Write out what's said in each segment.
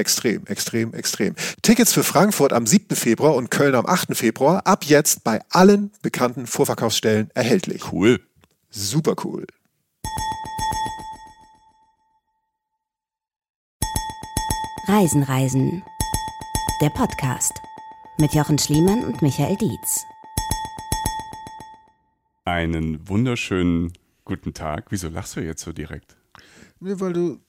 Extrem, extrem, extrem. Tickets für Frankfurt am 7. Februar und Köln am 8. Februar ab jetzt bei allen bekannten Vorverkaufsstellen erhältlich. Cool. Super cool. Reisen, Reisen. Der Podcast mit Jochen Schliemann und Michael Dietz. Einen wunderschönen guten Tag. Wieso lachst du jetzt so direkt? Nee, weil du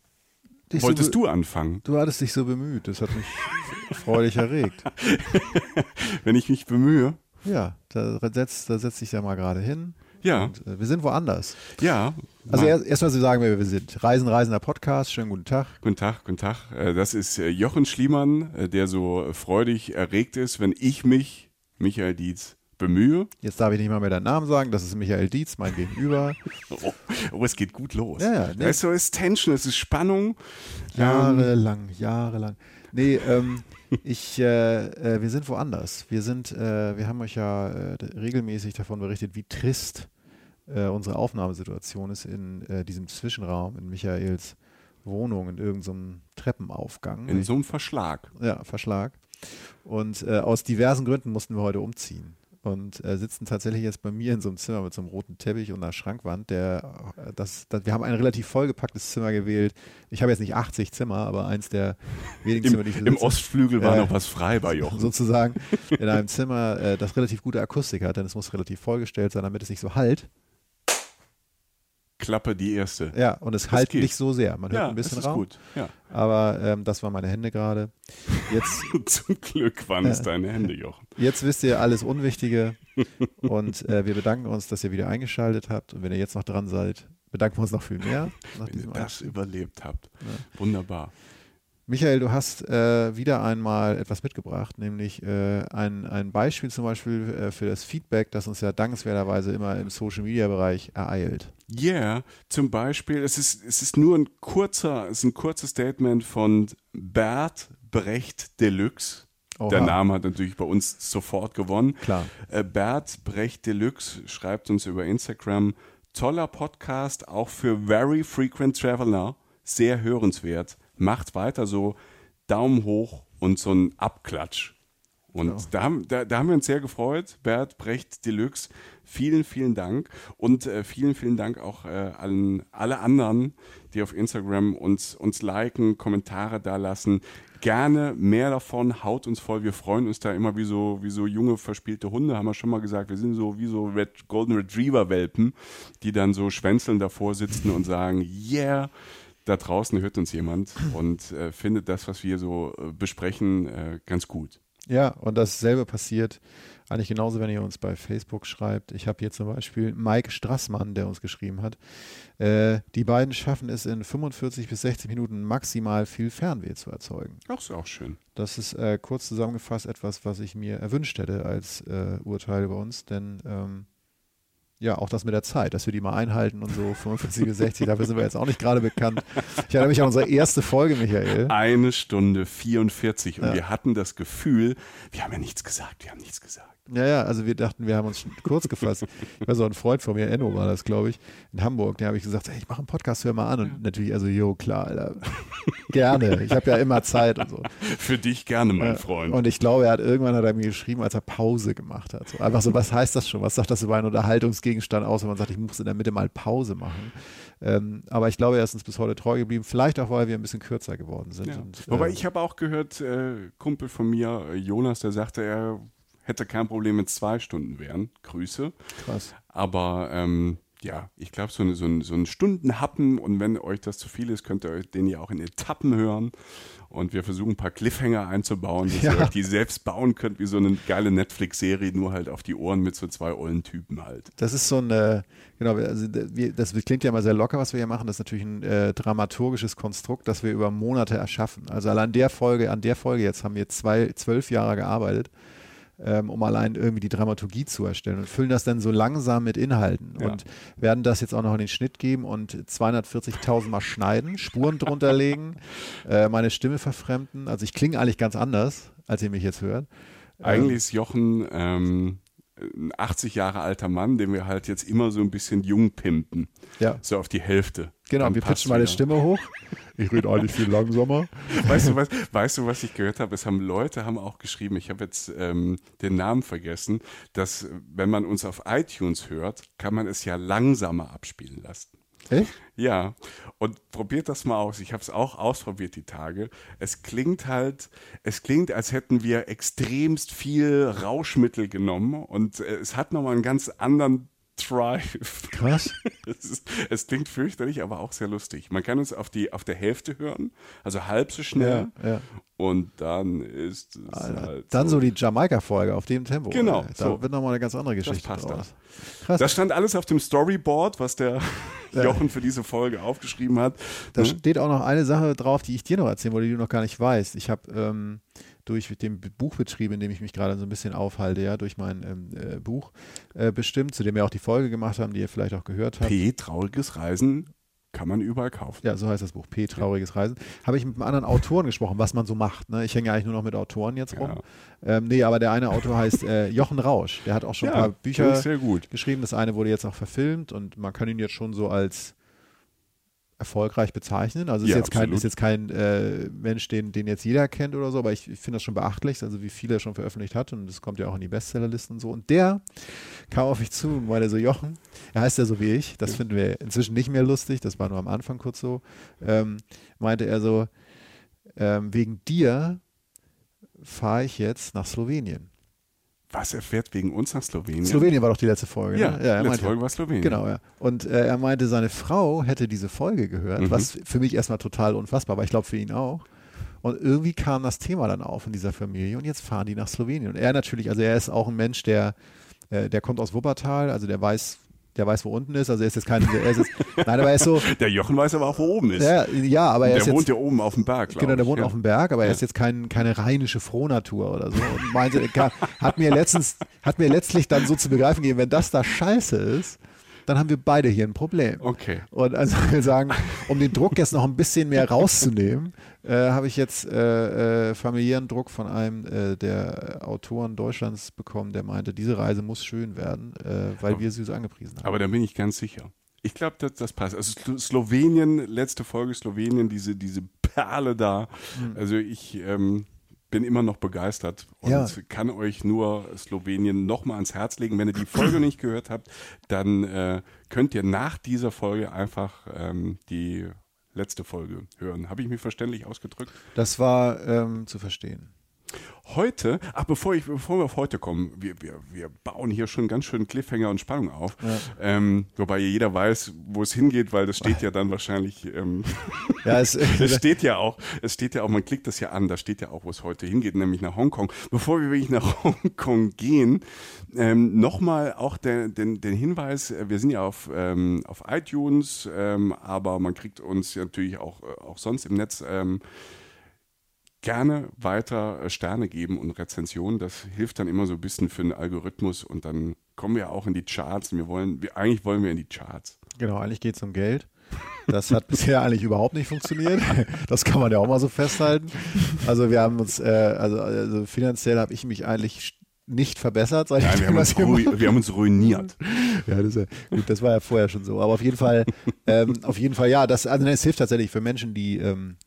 Wolltest so du anfangen? Du hattest dich so bemüht. Das hat mich freudig erregt. Wenn ich mich bemühe? Ja, da setzt, da setzt dich ja mal gerade hin. Ja. Und, äh, wir sind woanders. Ja. Also erstmal erst Sie sagen, wer wir sind. Reisen, Reisender Podcast. Schönen guten Tag. Guten Tag, guten Tag. Äh, das ist äh, Jochen Schliemann, äh, der so freudig erregt ist, wenn ich mich, Michael Dietz, bemühe. Jetzt darf ich nicht mal mehr deinen Namen sagen. Das ist Michael Dietz, mein Gegenüber. oh, oh, es geht gut los. Ja, ja, nee. Du, es ist Tension, es ist Spannung. Jahrelang, ähm. jahrelang. Nee, ähm, ich, äh, äh, wir sind woanders. Wir sind, äh, wir haben euch ja äh, regelmäßig davon berichtet, wie trist äh, unsere Aufnahmesituation ist in äh, diesem Zwischenraum in Michaels Wohnung, in irgendeinem Treppenaufgang. In so einem Verschlag. Ja, Verschlag. Und aus diversen Gründen mussten wir heute umziehen und äh, sitzen tatsächlich jetzt bei mir in so einem Zimmer mit so einem roten Teppich und einer Schrankwand. Der, äh, das, das, wir haben ein relativ vollgepacktes Zimmer gewählt. Ich habe jetzt nicht 80 Zimmer, aber eins der wenigen Im, Zimmer, die ich. Im Ostflügel war äh, noch was frei bei Jochen. Sozusagen in einem Zimmer, äh, das relativ gute Akustik hat, denn es muss relativ vollgestellt sein, damit es nicht so halt. Klappe die erste. Ja, und es halt nicht so sehr. Man hört ja, ein bisschen das ist Raum. Gut. Ja. Aber ähm, das waren meine Hände gerade. Jetzt Zum Glück waren es deine Hände, Jochen. Jetzt wisst ihr alles Unwichtige und äh, wir bedanken uns, dass ihr wieder eingeschaltet habt. Und wenn ihr jetzt noch dran seid, bedanken wir uns noch viel mehr. wenn ihr das überlebt habt. Ja. Wunderbar. Michael, du hast äh, wieder einmal etwas mitgebracht, nämlich äh, ein, ein Beispiel zum Beispiel äh, für das Feedback, das uns ja dankenswerterweise immer im Social-Media-Bereich ereilt. Ja, yeah, zum Beispiel, es ist, es ist nur ein kurzer, es ist ein kurzes Statement von Bert Brecht Deluxe. Oha. Der Name hat natürlich bei uns sofort gewonnen. Klar. Äh, Bert Brecht Deluxe schreibt uns über Instagram, toller Podcast, auch für Very Frequent Traveler, sehr hörenswert macht weiter so, Daumen hoch und so ein Abklatsch. Und ja. da, haben, da, da, haben wir uns sehr gefreut. Bert Brecht Deluxe, vielen, vielen Dank. Und äh, vielen, vielen Dank auch äh, an alle anderen, die auf Instagram uns, uns liken, Kommentare da lassen. Gerne mehr davon, haut uns voll. Wir freuen uns da immer wie so, wie so junge, verspielte Hunde, haben wir schon mal gesagt. Wir sind so wie so Red, Golden Retriever-Welpen, die dann so schwänzeln davor sitzen und sagen, yeah, da draußen hört uns jemand und äh, findet das, was wir so äh, besprechen, äh, ganz gut. Ja, und dasselbe passiert eigentlich genauso, wenn ihr uns bei Facebook schreibt. Ich habe hier zum Beispiel Mike Strassmann, der uns geschrieben hat. Äh, die beiden schaffen es in 45 bis 60 Minuten maximal viel Fernweh zu erzeugen. Ach, ist auch schön. Das ist äh, kurz zusammengefasst etwas, was ich mir erwünscht hätte als äh, Urteil bei uns, denn ähm, ja, auch das mit der Zeit, dass wir die mal einhalten und so 45 bis 60, dafür sind wir jetzt auch nicht gerade bekannt. Ich erinnere mich an unsere erste Folge, Michael. Eine Stunde 44 und ja. wir hatten das Gefühl, wir haben ja nichts gesagt, wir haben nichts gesagt. Ja, ja, also wir dachten, wir haben uns kurz gefasst. Ich war so ein Freund von mir, Enno war das, glaube ich, in Hamburg. Der habe ich gesagt, hey, ich mache einen Podcast, hör mal an. Und natürlich, also, jo, klar, Alter. gerne. Ich habe ja immer Zeit und so. Für dich gerne, mein Freund. Und ich glaube, er hat irgendwann hat er mir geschrieben, als er Pause gemacht hat. So, einfach so, was heißt das schon? Was sagt das über einen Unterhaltungsgegenstand aus, wenn man sagt, ich muss in der Mitte mal Pause machen? Ähm, aber ich glaube, er ist uns bis heute treu geblieben. Vielleicht auch, weil wir ein bisschen kürzer geworden sind. Ja. Und, Wobei äh, ich habe auch gehört, äh, Kumpel von mir, Jonas, der sagte, er hätte kein Problem, wenn es zwei Stunden wären. Grüße. Krass. Aber ähm, ja, ich glaube, so, eine, so, ein, so ein Stundenhappen und wenn euch das zu viel ist, könnt ihr euch den ja auch in Etappen hören. Und wir versuchen ein paar Cliffhanger einzubauen, dass Ja. ihr euch die selbst bauen könnt, wie so eine geile Netflix-Serie, nur halt auf die Ohren mit so zwei ollen Typen halt. Das ist so ein, äh, genau, also das klingt ja mal sehr locker, was wir hier machen. Das ist natürlich ein äh, dramaturgisches Konstrukt, das wir über Monate erschaffen. Also allein der Folge, an der Folge jetzt haben wir zwei, zwölf Jahre gearbeitet, ähm, um allein irgendwie die Dramaturgie zu erstellen und füllen das dann so langsam mit Inhalten Ja. und werden das jetzt auch noch in den Schnitt geben und 240.000 Mal schneiden, Spuren drunter legen, äh, meine Stimme verfremden. Also ich klinge eigentlich ganz anders, als ihr mich jetzt hört. Eigentlich ist Jochen ähm, ein 80 Jahre alter Mann, den wir halt jetzt immer so ein bisschen jung pimpen. Ja. So auf die Hälfte. Genau, Dann wir pitchen meine wieder. Stimme hoch. Ich rede eigentlich viel langsamer. Weißt du, was, weißt du, was ich gehört habe? Es haben Leute haben auch geschrieben, ich habe jetzt ähm, den Namen vergessen, dass äh, wenn man uns auf iTunes hört, kann man es ja langsamer abspielen lassen. Echt? Ja, und probiert das mal aus. Ich habe es auch ausprobiert die Tage. Es klingt halt, es klingt, als hätten wir extremst viel Rauschmittel genommen und äh, es hat nochmal einen ganz anderen Drive. Krass. Es, ist, es klingt fürchterlich, aber auch sehr lustig. Man kann uns auf, die, auf der Hälfte hören, also halb so schnell. Ja, ja. Und dann ist es Alter. halt Dann so. so die Jamaika-Folge auf dem Tempo. Genau, ey. Da so. wird nochmal eine ganz andere Geschichte passt draus. Krass. Das stand alles auf dem Storyboard, was der Jochen für diese Folge aufgeschrieben hat. Da Ne? steht auch noch eine Sache drauf, die ich dir noch erzählen wollte, die du noch gar nicht weißt. Ich habe ähm, durch den Buchbetrieb, in dem ich mich gerade so ein bisschen aufhalte, ja, durch mein ähm, äh, Buch äh, bestimmt, zu dem wir auch die Folge gemacht haben, die ihr vielleicht auch gehört habt. P, trauriges Reisen, kann man überall kaufen. Ja, so heißt das Buch, P, Trauriges Reisen. Habe ich mit einem anderen Autoren gesprochen, was man so macht. Ne? Ich hänge ja eigentlich nur noch mit Autoren jetzt rum. Ähm, nee, aber der eine Autor heißt äh, Jochen Rausch. Der hat auch schon ein paar Bücher ich sehr gut. geschrieben. Das eine wurde jetzt auch verfilmt und man kann ihn jetzt schon so als erfolgreich bezeichnen. Also ist Ja, jetzt kein, ist jetzt kein äh, Mensch, den, den jetzt jeder kennt oder so, aber ich, ich finde das schon beachtlich, also wie viel er schon veröffentlicht hat und das kommt ja auch in die Bestsellerlisten und so. Und der kam auf mich zu und meinte so, Jochen, er heißt ja so wie ich, das finden wir inzwischen nicht mehr lustig, das war nur am Anfang kurz so, ähm, meinte er so, ähm, wegen dir fahre ich jetzt nach Slowenien. Was, er fährt wegen uns nach Slowenien? Slowenien war doch die letzte Folge. Ja, ne? er letzte meinte- Folge war Slowenien. Genau, ja. Und äh, er meinte, seine Frau hätte diese Folge gehört, Mhm. was für mich erstmal total unfassbar war. Ich glaube für ihn auch. Und irgendwie kam das Thema dann auf in dieser Familie und jetzt fahren die nach Slowenien. Und er natürlich, also er ist auch ein Mensch, der, äh, der kommt aus Wuppertal, also der weiß, der weiß, wo unten ist. Also er ist jetzt kein, er ist jetzt, nein, aber er ist so, Der Jochen weiß aber auch, wo oben ist. ja, ja aber er der ist jetzt, wohnt ja oben auf dem Berg, Genau, der wohnt ja. auf dem Berg, aber er ist jetzt kein, keine rheinische Frohnatur oder so. Und meinte, hat mir letztens, hat mir letztlich dann so zu begreifen gegeben, wenn das da scheiße ist, dann haben wir beide hier ein Problem. Okay. Und also ich will sagen, um den Druck jetzt noch ein bisschen mehr rauszunehmen, äh, habe ich jetzt äh, äh, familiären Druck von einem äh, der Autoren Deutschlands bekommen, der meinte, diese Reise muss schön werden, äh, weil wir sie so angepriesen haben. Aber da bin ich ganz sicher. Ich glaube, das, das passt. Also Slo- Slowenien, letzte Folge Slowenien, diese, diese Perle da. Hm. Also ich ähm, bin immer noch begeistert und Ja. kann euch nur Slowenien nochmal ans Herz legen. Wenn ihr die Folge nicht gehört habt, dann äh, könnt ihr nach dieser Folge einfach ähm, die letzte Folge hören. Habe ich mich verständlich ausgedrückt? Das war ähm, zu verstehen. Heute, ach, bevor, ich, bevor wir auf heute kommen, wir, wir, wir bauen hier schon ganz schön Cliffhanger und Spannung auf. Ähm, wobei jeder weiß, wo es hingeht, weil das steht ja dann wahrscheinlich, ähm, Ja, es, es steht ja auch, es steht ja auch, man klickt das ja an, da steht ja auch, wo es heute hingeht, nämlich nach Hongkong. Bevor wir wirklich nach Hongkong gehen, ähm, nochmal auch der, den, den Hinweis, äh, wir sind ja auf, ähm, auf iTunes, ähm, aber man kriegt uns ja natürlich auch, äh, auch sonst im Netz ähm, gerne weiter äh, Sterne geben und Rezensionen. Das hilft dann immer so ein bisschen für den Algorithmus und dann kommen wir auch in die Charts. Und wir wollen, wir, eigentlich wollen wir in die Charts. Genau, eigentlich geht es um Geld. Das hat bisher eigentlich überhaupt nicht funktioniert. Das kann man ja auch mal so festhalten. Also wir haben uns, äh, also, also finanziell habe ich mich eigentlich nicht verbessert, seit ich wir, haben das uns wir haben uns ruiniert. Ja, das ja, gut, das war ja vorher schon so. Aber auf jeden Fall, ähm, auf jeden Fall, ja, das, also es hilft tatsächlich für Menschen, die ähm,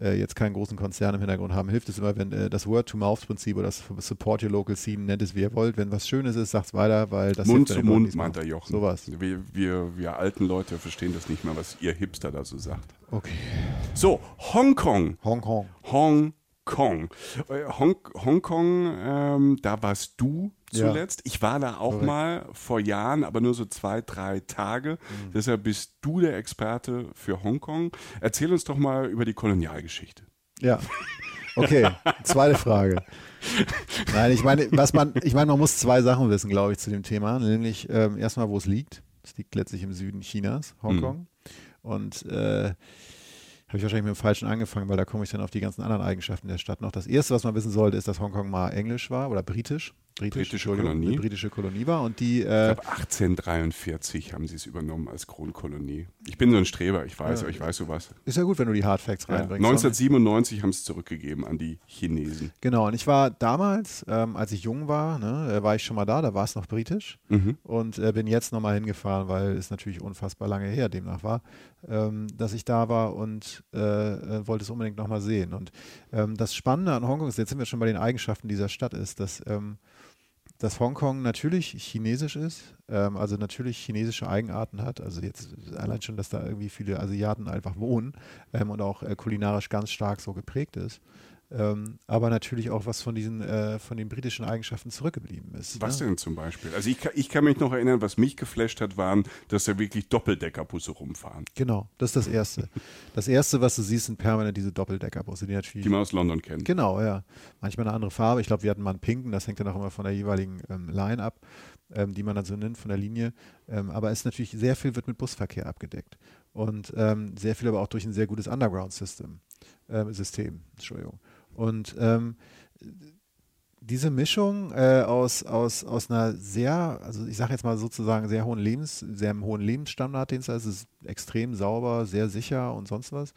äh, jetzt keinen großen Konzern im Hintergrund haben, hilft es immer, wenn äh, das Word-to-Mouth-Prinzip oder das Support Your Local Scene, nennt es wie ihr wollt. Wenn was Schönes ist, sagt es weiter, weil das Mund zu Mund, meint der. Jochen. Sowas. Wir, wir, wir alten Leute verstehen das nicht mehr, was ihr Hipster da so sagt. Okay. So, Hongkong. Hongkong. Hongkong. Hongkong. Äh, Hong, Hongkong, ähm, da warst du Ja. zuletzt. Ich war da auch Korrekt. mal vor Jahren, aber nur so zwei, drei Tage. Mhm. Deshalb bist du der Experte für Hongkong. Erzähl uns doch mal über die Kolonialgeschichte. Ja. Okay, zweite Frage. Nein, ich meine, was man, ich meine, man muss zwei Sachen wissen, glaube ich, zu dem Thema. Nämlich ähm, erstmal, wo es liegt. Es liegt letztlich im Süden Chinas, Hongkong. Und äh, habe ich wahrscheinlich mit dem Falschen angefangen, weil da komme ich dann auf die ganzen anderen Eigenschaften der Stadt noch. Das erste, was man wissen sollte, ist, dass Hongkong mal englisch war oder britisch. Britisch, Britische Entschuldigung, Kolonie. Britische Kolonie war und die Ich äh, glaube, 1843 haben sie es übernommen als Kronkolonie. Ich bin so ein Streber, ich weiß, Ja. aber ich weiß sowas. ist ja gut, wenn du die Hard Facts Ja. reinbringst. 1997 haben sie es zurückgegeben an die Chinesen. Genau, und ich war damals, ähm, als ich jung war, ne, äh, war ich schon mal da, da war es noch britisch Mhm. und äh, bin jetzt nochmal hingefahren, weil es natürlich unfassbar lange her demnach war, ähm, dass ich da war und äh, äh, wollte es unbedingt nochmal sehen. Und ähm, das Spannende an Hongkong ist, jetzt sind wir schon bei den Eigenschaften dieser Stadt, ist, dass, ähm, dass Hongkong natürlich chinesisch ist, ähm, also natürlich chinesische Eigenarten hat. Also jetzt allein schon, dass da irgendwie viele Asiaten einfach wohnen ähm, und auch äh, kulinarisch ganz stark so geprägt ist. Ähm, aber natürlich auch was von diesen äh, von den britischen Eigenschaften zurückgeblieben ist. Was ne? denn zum Beispiel? Also ich, kann- ich kann mich noch erinnern, was mich geflasht hat, waren, dass da wirklich Doppeldeckerbusse rumfahren, Genau, das ist das Erste. Das Erste, was du siehst, sind permanent diese Doppeldeckerbusse, die natürlich. die man aus London kennt. Genau, ja. Manchmal eine andere Farbe. Ich glaube, wir hatten mal einen pinken, das hängt dann auch immer von der jeweiligen ähm, Line ab, ähm, die man dann so nennt, von der Linie. Ähm, aber es ist natürlich, sehr viel wird mit Busverkehr abgedeckt. Und ähm, sehr viel aber auch durch ein sehr gutes Underground-System. Ähm, System, Entschuldigung. Und ähm, diese Mischung äh, aus, aus, aus einer sehr, also ich sage jetzt mal sozusagen sehr hohen Lebens, sehr hohen Lebensstandard, den es ist extrem sauber, sehr sicher und sonst was,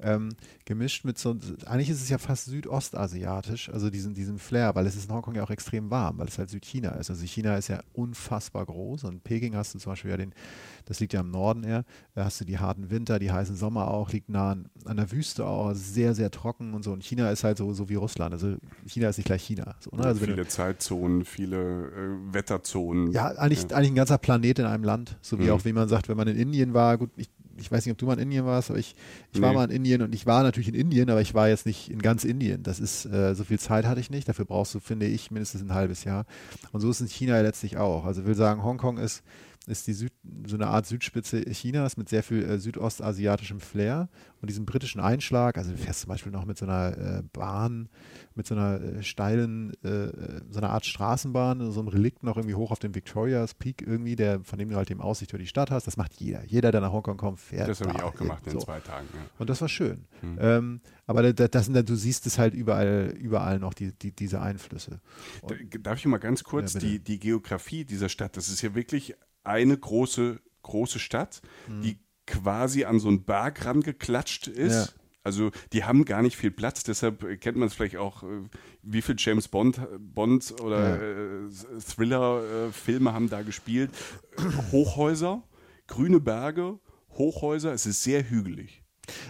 ähm, gemischt mit so, eigentlich ist es ja fast südostasiatisch, also diesen, diesen Flair, weil es ist in Hongkong ja auch extrem warm, weil es halt Südchina ist. Also China ist ja unfassbar groß und in Peking hast du zum Beispiel ja den, das liegt ja im Norden eher, da hast du die harten Winter, die heißen Sommer auch, liegt nah an, an der Wüste auch, sehr, sehr trocken und so. Und China ist halt so, so wie Russland, also China ist nicht gleich China. So, ne? also wenn du, viele Zeitzonen, viele äh, Wetterzonen. ja, eigentlich, eigentlich ein ganzer Planet in einem Land. So wie Mhm. auch, wie man sagt, wenn man in Indien war, gut, ich, ich weiß nicht, ob du mal in Indien warst, aber ich, ich war Nee. mal in Indien und ich war natürlich in Indien, aber ich war jetzt nicht in ganz Indien. Das ist, äh, so viel Zeit hatte ich nicht. Dafür brauchst du, finde ich, mindestens ein halbes Jahr. Und so ist es in China ja letztlich auch. Also ich will sagen, Hongkong ist, ist die Süd, so eine Art Südspitze Chinas mit sehr viel äh, südostasiatischem Flair und diesem britischen Einschlag. Also du fährst zum Beispiel noch mit so einer äh, Bahn, mit so einer äh, steilen, äh, äh, so einer Art Straßenbahn, so einem Relikt noch irgendwie hoch auf dem Victoria's Peak irgendwie, der, von dem du halt eben Aussicht über die Stadt hast. Das macht jeder. Jeder, der nach Hongkong kommt, fährt. das habe ich auch gemacht in so. zwei Tagen. Ja. Und das war schön. Mhm. Ähm, aber da- da- das sind du siehst es halt überall, überall noch, die, die, diese Einflüsse. Und, Da- Darf ich mal ganz kurz Ja, die, die Geografie dieser Stadt, das ist ja wirklich eine große, große Stadt, Mhm. die quasi an so einen Berg rangeklatscht ist. Ja. Also die haben gar nicht viel Platz, deshalb äh, kennt man es vielleicht auch, äh, wie viel James Bond, Bond oder äh, Thriller-Filme haben da gespielt. Hochhäuser, grüne Berge, Hochhäuser, es ist sehr hügelig.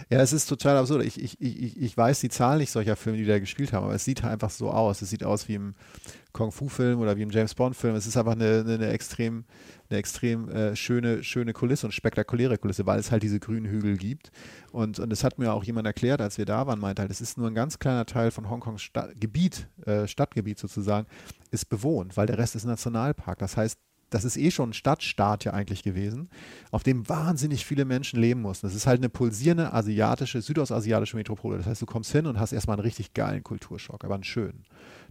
Ja, es ist total absurd. Ich, ich, ich, ich weiß die Zahl nicht solcher Filme, die da gespielt haben, aber es sieht einfach so aus. Es sieht aus wie im Kung-Fu-Film oder wie im James Bond-Film. Es ist einfach eine, eine, eine extrem, eine extrem äh, schöne, schöne Kulisse und spektakuläre Kulisse, weil es halt diese grünen Hügel gibt. Und, und das hat mir auch jemand erklärt, als wir da waren, meinte halt, es ist nur ein ganz kleiner Teil von Hongkongs Sta Gebiet, äh, Stadtgebiet sozusagen, ist bewohnt, weil der Rest ist Nationalpark. Das heißt, das ist eh schon ein Stadtstaat ja eigentlich gewesen, auf dem wahnsinnig viele Menschen leben mussten. Das ist halt eine pulsierende asiatische, südostasiatische Metropole. Das heißt, du kommst hin und hast erstmal einen richtig geilen Kulturschock, aber einen schönen.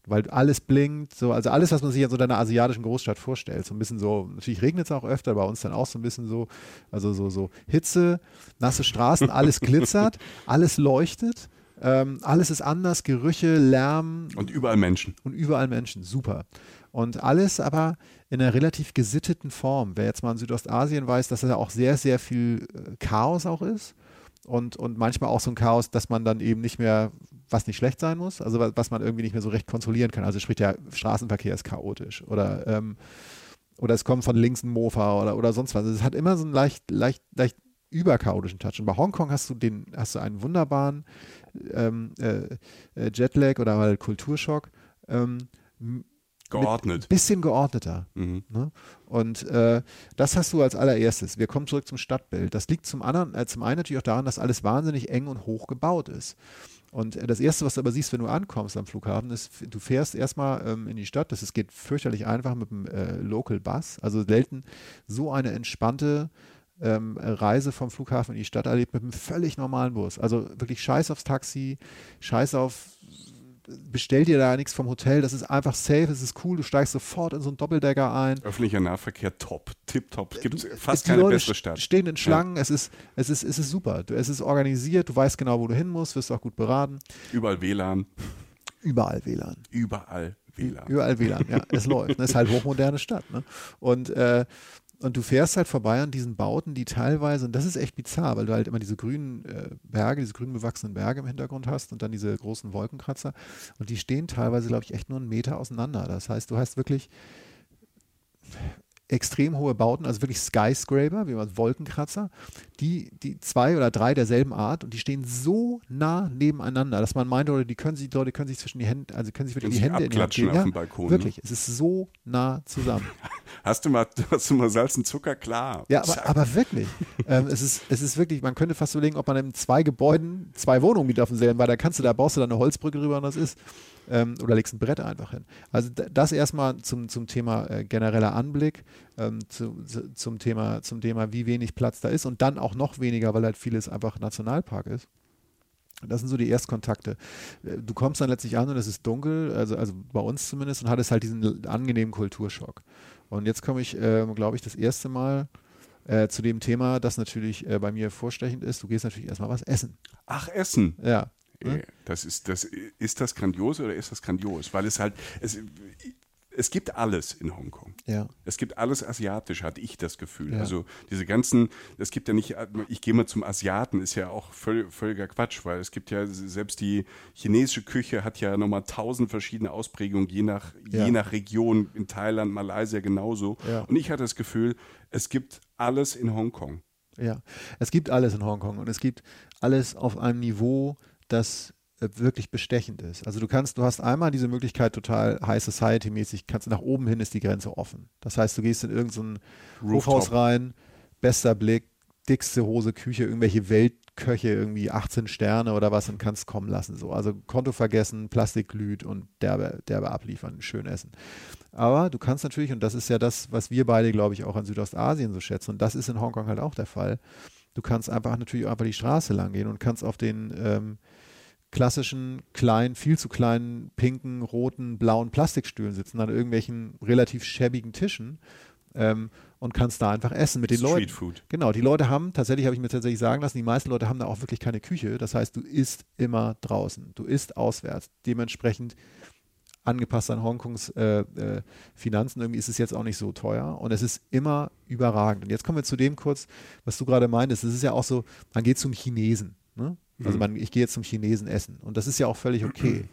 Weil alles blinkt, so, also alles, was man sich in so einer asiatischen Großstadt vorstellt. So ein bisschen so, natürlich regnet es auch öfter, bei uns dann auch so ein bisschen so, also so, so Hitze, nasse Straßen, alles glitzert, alles leuchtet. Ähm, alles ist anders, Gerüche, Lärm, Und überall Menschen. und überall Menschen. Super. Und alles aber in einer relativ gesitteten Form. Wer jetzt mal in Südostasien weiß, dass da auch sehr, sehr viel äh, Chaos auch ist. Und, und manchmal auch so ein Chaos, dass man dann eben nicht mehr, was nicht schlecht sein muss, also was, man irgendwie nicht mehr so recht kontrollieren kann. Also sprich, der Straßenverkehr ist chaotisch oder, ähm, oder es kommt von links ein Mofa oder, oder sonst was. Also es hat immer so einen leicht, leicht, leicht überchaotischen Touch. Und bei Hongkong hast du den, hast du einen wunderbaren ähm, äh, äh, Jetlag oder halt Kulturschock. Ähm, Geordnet. Bisschen geordneter. Mhm. Ne? Und äh, das hast du als allererstes. Wir kommen zurück zum Stadtbild. Das liegt zum anderen, äh, zum einen natürlich auch daran, dass alles wahnsinnig eng und hoch gebaut ist. Und äh, das Erste, was du aber siehst, wenn du ankommst am Flughafen, ist, du fährst erstmal ähm, in die Stadt. Das ist, geht fürchterlich einfach mit dem äh, Local Bus. Also selten so eine entspannte ähm, Reise vom Flughafen in die Stadt erlebt mit einem völlig normalen Bus. Also wirklich scheiß aufs Taxi, scheiß auf bestell dir da nichts vom Hotel, das ist einfach safe, es ist cool, du steigst sofort in so einen Doppeldecker ein. Öffentlicher Nahverkehr top, tipptopp, es gibt Du- fast keine Leute bessere Stadt. stehen in Schlangen, es, ist, es, ist, es ist super, du, es ist organisiert, du weißt genau, wo du hin musst, wirst auch gut beraten. Überall WLAN, Überall WLAN. überall WLAN. Überall WLAN, ja, es läuft. Das ist halt hochmoderne Stadt. Ne? Und, äh, und du fährst halt vorbei an diesen Bauten, die teilweise, und das ist echt bizarr, weil du halt immer diese grünen äh, Berge, diese grün bewachsenen Berge im Hintergrund hast und dann diese großen Wolkenkratzer. Und die stehen teilweise, glaube ich, echt nur einen Meter auseinander. Das heißt, du hast wirklich extrem hohe Bauten, also wirklich Skyscraper, wie man Wolkenkratzer, die, die zwei oder drei derselben Art und die stehen so nah nebeneinander, dass man meint, oder die können sich, die Leute können sich zwischen die Hände, also können sich wirklich die Hände in die Hand geben. auf Ja, dem Balkon, ne? Wirklich, es ist so nah zusammen. Hast du mal, hast du mal Salz und Zucker? Klar. Ja, aber, aber wirklich. ähm, es, ist, es ist wirklich, man könnte fast überlegen, ob man in zwei Gebäuden zwei Wohnungen mietet auf demselben, weil da kannst du, da baust du dann eine Holzbrücke drüber und das ist. Ähm, oder legst ein Brett einfach hin. Also das erstmal zum, zum Thema äh, genereller Anblick, ähm, zu, zu, zum, Thema, zum Thema, wie wenig Platz da ist und dann auch noch weniger, weil halt vieles einfach Nationalpark ist. Das sind so die Erstkontakte. Äh, Du kommst dann letztlich an und es ist dunkel, also, also bei uns zumindest, und hattest halt diesen angenehmen Kulturschock. Und jetzt komme ich, ähm, glaube ich, das erste Mal äh, zu dem Thema, das natürlich äh, bei mir vorstechend ist. Du gehst natürlich erstmal was essen. Ach, Essen. Ja. Äh, Das ist, das, ist das grandios oder ist das grandios? Weil es halt, es, es gibt alles in Hongkong. Ja. Es gibt alles asiatisch, hatte ich das Gefühl. Ja. Also diese ganzen, es gibt ja nicht, ich gehe mal zum Asiaten, ist ja auch völ, völliger Quatsch, weil es gibt ja selbst die chinesische Küche hat ja nochmal tausend verschiedene Ausprägungen, je nach, Ja. je nach Region, in Thailand, Malaysia genauso. Ja. Und ich hatte das Gefühl, es gibt alles in Hongkong. Ja, es gibt alles in Hongkong und es gibt alles auf einem Niveau, das wirklich bestechend ist. Also du kannst, du hast einmal diese Möglichkeit, total High Society mäßig, kannst nach oben hin ist die Grenze offen. Das heißt, du gehst in irgendein Rooftop. Hochhaus rein, bester Blick, dickste Hose, Küche, irgendwelche Weltköche, irgendwie 18 Sterne oder was und kannst kommen lassen. So. Also Konto vergessen, Plastik glüht und derbe, derbe abliefern, schön essen. Aber du kannst natürlich, und das ist ja das, was wir beide, glaube ich, auch an Südostasien so schätzen, und das ist in Hongkong halt auch der Fall, du kannst einfach natürlich einfach die Straße lang gehen und kannst auf den ähm, klassischen, kleinen, viel zu kleinen, pinken, roten, blauen Plastikstühlen sitzen, an irgendwelchen relativ schäbigen Tischen ähm, und kannst da einfach essen mit den Leuten. Street Food. Genau, die Leute haben, tatsächlich habe ich mir tatsächlich sagen lassen, die meisten Leute haben da auch wirklich keine Küche. Das heißt, du isst immer draußen, du isst auswärts. Dementsprechend angepasst an Hongkongs äh, äh, Finanzen, irgendwie ist es jetzt auch nicht so teuer und es ist immer überragend. Und jetzt kommen wir zu dem kurz, was du gerade meintest. Es ist ja auch so, man geht zum Chinesen. Ne? Also man, ich gehe jetzt zum Chinesen essen und das ist ja auch völlig okay.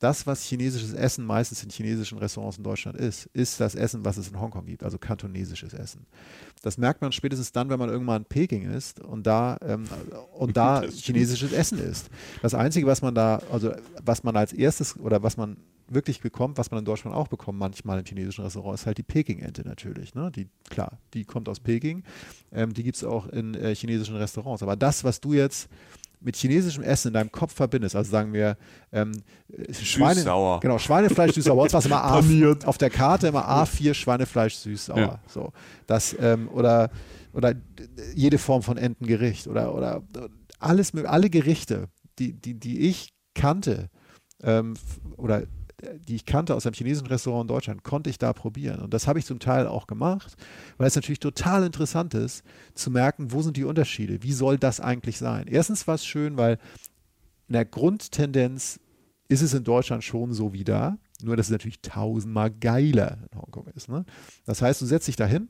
Das, was chinesisches Essen meistens in chinesischen Restaurants in Deutschland ist, ist das Essen, was es in Hongkong gibt, also kantonesisches Essen. Das merkt man spätestens dann, wenn man irgendwann in Peking ist und da, ähm, und da chinesisches Essen isst. Das Einzige, was man da, also was man als erstes oder was man wirklich bekommt, was man in Deutschland auch bekommt, manchmal im chinesischen Restaurant, ist halt die Peking-Ente natürlich. Ne? Die, klar, die kommt aus Peking. Ähm, die gibt es auch in äh, chinesischen Restaurants. Aber das, was du jetzt mit chinesischem Essen in deinem Kopf verbindest, also sagen wir ähm, äh, Schweine, Süß-sauer. genau, Schweinefleisch süß-sauer, bei uns war es immer A, auf der Karte immer A4 Schweinefleisch süß-sauer. Ja. So, das, ähm, oder, oder jede Form von Entengericht oder, oder alles, alle Gerichte, die, die, die ich kannte, ähm, oder die ich kannte aus einem chinesischen Restaurant in Deutschland, konnte ich da probieren. Und das habe ich zum Teil auch gemacht, weil es natürlich total interessant ist, zu merken, wo sind die Unterschiede? Wie soll das eigentlich sein? Erstens war es schön, weil in der Grundtendenz ist es in Deutschland schon so wie da, nur dass es natürlich tausendmal geiler in Hongkong ist. Ne? Das heißt, du setzt dich dahin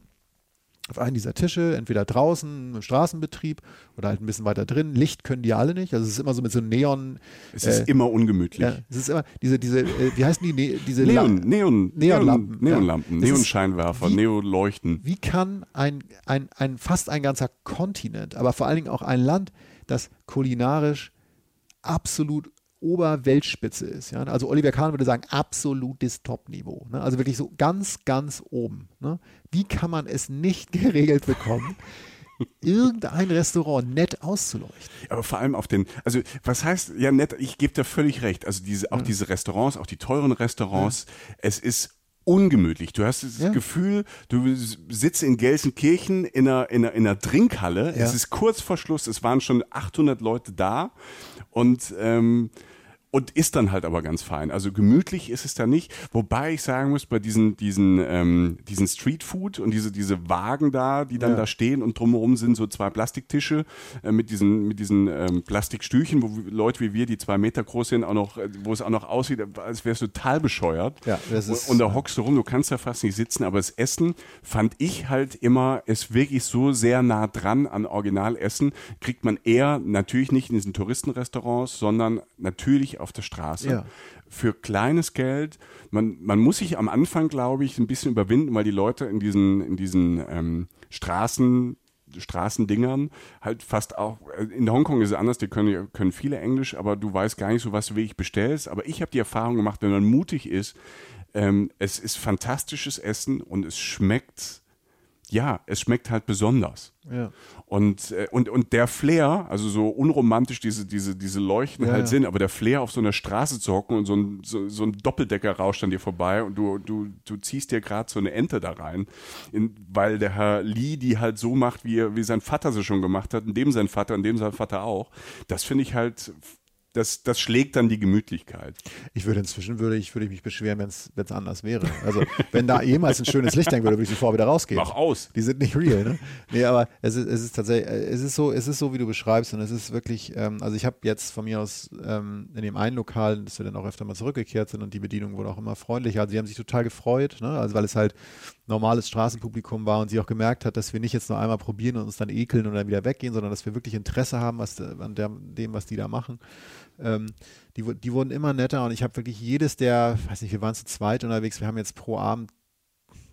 auf einen dieser Tische, entweder draußen im Straßenbetrieb oder halt ein bisschen weiter drin. Licht können die alle nicht. Also es ist immer so mit so Neon. Es ist äh, immer ungemütlich. ja, es ist immer diese, diese, äh, wie heißen die, ne, diese Neon, La- Neon, Neonlampen, Neon, Neonlampen, ja. Neonscheinwerfer, Neonleuchten. Wie kann ein, ein, ein fast ein ganzer Kontinent, aber vor allen Dingen auch ein Land, das kulinarisch absolut Oberweltspitze ist. Ja? Also Oliver Kahn würde sagen, absolutes Topniveau. Ne? Also wirklich so ganz, ganz oben. Ne? Wie kann man es nicht geregelt bekommen, irgendein Restaurant nett auszuleuchten. Aber vor allem auf den, also was heißt, ja nett, ich gebe da völlig recht. Also diese, auch diese Restaurants, auch die teuren Restaurants, es ist ungemütlich. Du hast das Ja. Gefühl, du sitzt in Gelsenkirchen in einer, in einer, in einer Trinkhalle. Ja. Es ist kurz vor Schluss, es waren schon 800 Leute da und ähm, und ist dann halt aber ganz fein. Also gemütlich ist es da nicht. Wobei ich sagen muss, bei diesen, diesen, ähm, diesen Streetfood und diese, diese Wagen da, die dann Ja. da stehen und drumherum sind so zwei Plastiktische äh, mit diesen, mit diesen ähm, Plastikstühlchen, wo Leute wie wir, die zwei Meter groß sind, auch noch, äh, wo es auch noch aussieht, als wärst du total bescheuert. Ja, das ist- und da hockst du rum, du kannst da fast nicht sitzen, aber das Essen fand ich halt immer, ist wirklich so sehr nah dran an Originalessen, kriegt man eher natürlich nicht in diesen Touristenrestaurants, sondern natürlich auf der Straße. Ja. Für kleines Geld. Man, man muss sich am Anfang, glaube ich, ein bisschen überwinden, weil die Leute in diesen, in diesen ähm, Straßen Straßendingern halt fast auch, äh, in Hongkong ist es anders, die können, können viele Englisch, aber du weißt gar nicht so, was du wirklich bestellst. Aber ich habe die Erfahrung gemacht, wenn man mutig ist, ähm, es ist fantastisches Essen und es schmeckt, ja, es schmeckt halt besonders. Ja. Und, äh, und, und der Flair, also so unromantisch diese, diese, diese Leuchten Ja, halt ja. sind, aber der Flair auf so einer Straße zu hocken und so ein, so, so ein Doppeldecker rauscht an dir vorbei und du, du, du ziehst dir gerade so eine Ente da rein, in, weil der Herr Lee die halt so macht, wie, er- wie sein Vater sie schon gemacht hat, und dem sein Vater und dem sein Vater auch. Das finde ich halt, das, das schlägt dann die Gemütlichkeit. Ich würde inzwischen würde ich, würde ich mich beschweren, wenn es anders wäre. Also wenn da jemals ein schönes Licht hängen würde, würde ich sofort wieder rausgehen. Mach aus. Die sind nicht real, ne? Nee, aber es ist, es ist tatsächlich, es ist so, es ist so, wie du beschreibst und es ist wirklich, ähm, also ich habe jetzt von mir aus ähm, in dem einen Lokal, dass wir dann auch öfter mal zurückgekehrt sind und die Bedienung wurde auch immer freundlicher. Also die haben sich total gefreut, ne? Also weil es halt normales Straßenpublikum war und sie auch gemerkt hat, dass wir nicht jetzt nur einmal probieren und uns dann ekeln und dann wieder weggehen, sondern dass wir wirklich Interesse haben was, an der, dem, was die da machen. Ähm, die, die wurden immer netter und ich habe wirklich jedes der, weiß nicht, wir waren zu zweit unterwegs, wir haben jetzt pro Abend,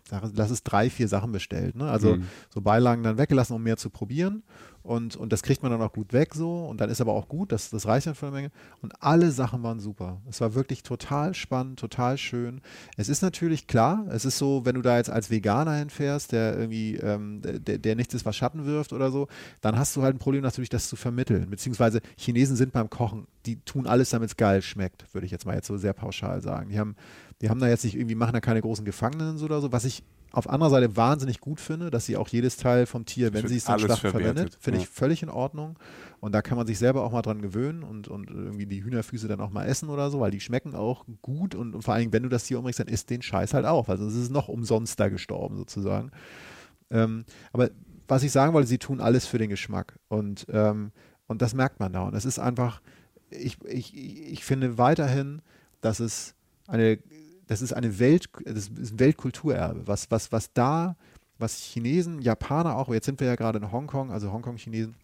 lass es drei, vier Sachen bestellt. Ne? Also Mhm. so Beilagen dann weggelassen, um mehr zu probieren. Und, und das kriegt man dann auch gut weg so. Und dann ist aber auch gut, das, das reicht dann für eine Menge. Und alle Sachen waren super. Es war wirklich total spannend, total schön. Es ist natürlich klar, es ist so, wenn du da jetzt als Veganer hinfährst, der irgendwie, ähm, der, der nichts ist, was Schatten wirft oder so, dann hast du halt ein Problem natürlich, das zu vermitteln. Beziehungsweise Chinesen sind beim Kochen, die tun alles, damit es geil schmeckt, würde ich jetzt mal jetzt so sehr pauschal sagen. Die haben, die haben da jetzt nicht irgendwie, machen da keine großen Gefangenen oder so, was ich auf anderer Seite wahnsinnig gut finde, dass sie auch jedes Teil vom Tier, wenn sie es dann verwertet, verwendet, finde ja. ich völlig in Ordnung. Und da kann man sich selber auch mal dran gewöhnen und, und irgendwie die Hühnerfüße dann auch mal essen oder so, weil die schmecken auch gut und, und vor allem, wenn du das Tier umbringst, dann isst den Scheiß halt auch. Also es ist noch umsonst da gestorben sozusagen. Ähm, aber was ich sagen wollte, sie tun alles für den Geschmack. Und, ähm, und das merkt man da. Und es ist einfach, ich, ich, ich finde weiterhin, dass es eine, das ist eine Welt, das ist ein Weltkulturerbe. Was, was, was da, was Chinesen, Japaner auch, jetzt sind wir ja gerade in Hongkong, also Hongkong-Chinesen,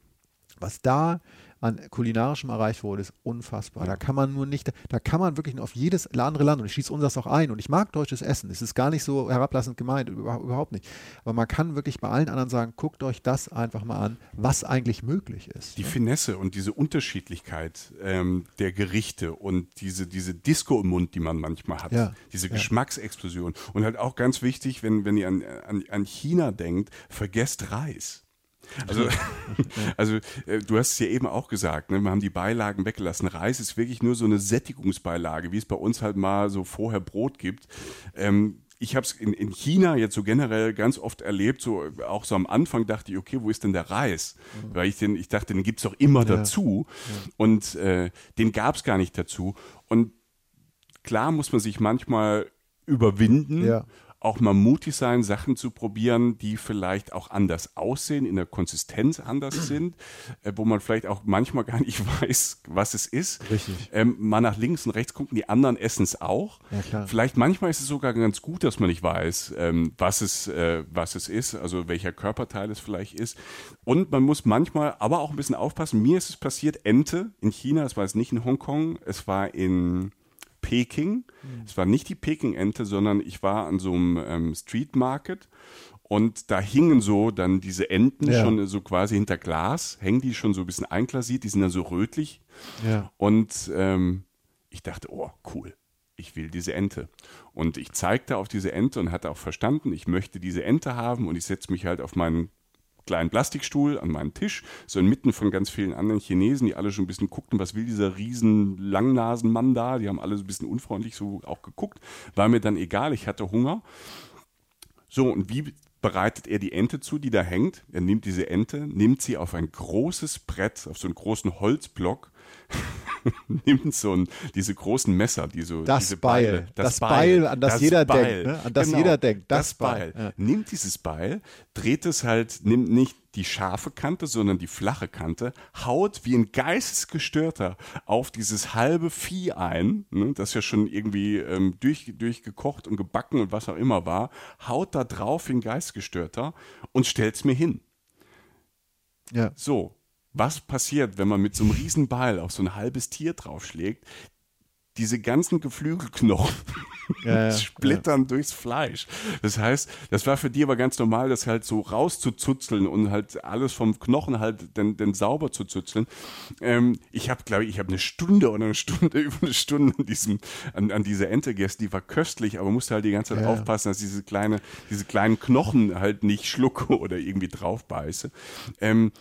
was da an kulinarischem erreicht wurde, ist unfassbar. Da kann man nur nicht, da kann man wirklich nur auf jedes andere Land, und ich schließe uns das auch ein, und ich mag deutsches Essen, es ist gar nicht so herablassend gemeint, über- überhaupt nicht. Aber man kann wirklich bei allen anderen sagen, guckt euch das einfach mal an, was eigentlich möglich ist. Die Finesse und diese Unterschiedlichkeit ähm, der Gerichte und diese, diese Disco im Mund, die man manchmal hat, Ja, diese ja. Geschmacksexplosion. Und halt auch ganz wichtig, wenn, wenn ihr an, an, an China denkt, vergesst Reis. Also, also äh, du hast es ja eben auch gesagt, ne? wir haben die Beilagen weggelassen. Reis ist wirklich nur so eine Sättigungsbeilage, wie es bei uns halt mal so vorher Brot gibt. Ähm, ich habe es in, in China jetzt so generell ganz oft erlebt, so äh, auch so am Anfang dachte ich, okay, wo ist denn der Reis? Weil ich den, ich dachte, den gibt's doch immer dazu. Und äh, den gab's gar nicht dazu. Und klar muss man sich manchmal überwinden, Ja. Auch mal mutig sein, Sachen zu probieren, die vielleicht auch anders aussehen, in der Konsistenz anders sind, äh, wo man vielleicht auch manchmal gar nicht weiß, was es ist. Richtig. Ähm, mal nach links und rechts gucken, die anderen essen es auch. Ja, klar. Vielleicht manchmal ist es sogar ganz gut, dass man nicht weiß, ähm, was, es, äh, was es ist, also welcher Körperteil es vielleicht ist. Und man muss manchmal aber auch ein bisschen aufpassen. Mir ist es passiert, Ente in China, es war jetzt nicht in Hongkong, es war in Peking. Hm. Es war nicht die Peking-Ente, sondern ich war an so einem ähm, Street Market und da hingen so dann diese Enten Ja. schon so quasi hinter Glas, hängen die schon so ein bisschen einglasiert, die sind dann so rötlich. Ja. Und ähm, ich dachte, oh, cool, ich will diese Ente. Und ich zeigte auf diese Ente und hatte auch verstanden, ich möchte diese Ente haben und ich setze mich halt auf meinen kleinen Plastikstuhl an meinem Tisch, so inmitten von ganz vielen anderen Chinesen, die alle schon ein bisschen guckten, was will dieser riesen Langnasenmann da? Die haben alle so ein bisschen unfreundlich so auch geguckt. War mir dann egal, ich hatte Hunger. So, und wie bereitet er die Ente zu, die da hängt? Er nimmt diese Ente, nimmt sie auf ein großes Brett, auf so einen großen Holzblock, nimmt so ein, diese großen Messer, die so Das diese Beil. Beile, Das Beil, an das jeder denkt, ne? An das Genau, jeder denkt. Das, Das Beil. Beil. Ja. Nimmt dieses Beil, dreht es halt, nimmt nicht die scharfe Kante, sondern die flache Kante, haut wie ein Geistesgestörter auf dieses halbe Vieh ein, ne, das ja schon irgendwie ähm, durch, durchgekocht und gebacken und was auch immer war, haut da drauf wie ein Geistesgestörter und stellt's mir hin. Ja. So, was passiert, wenn man mit so einem riesen Beil auf so ein halbes Tier draufschlägt? Diese ganzen Geflügelknochen Ja, ja, splittern durchs Fleisch. Das heißt, das war für die aber ganz normal, das halt so rauszuzuzeln und halt alles vom Knochen halt dann, dann sauber zu zuzeln. Ähm, ich habe, glaube ich, ich habe eine Stunde oder eine Stunde, über eine Stunde an, diesem, an, an dieser Ente gegessen. Die war köstlich, aber musste halt die ganze Zeit Ja, ja. aufpassen, dass diese kleine, diese kleinen Knochen halt nicht schlucke oder irgendwie drauf beiße. Ähm,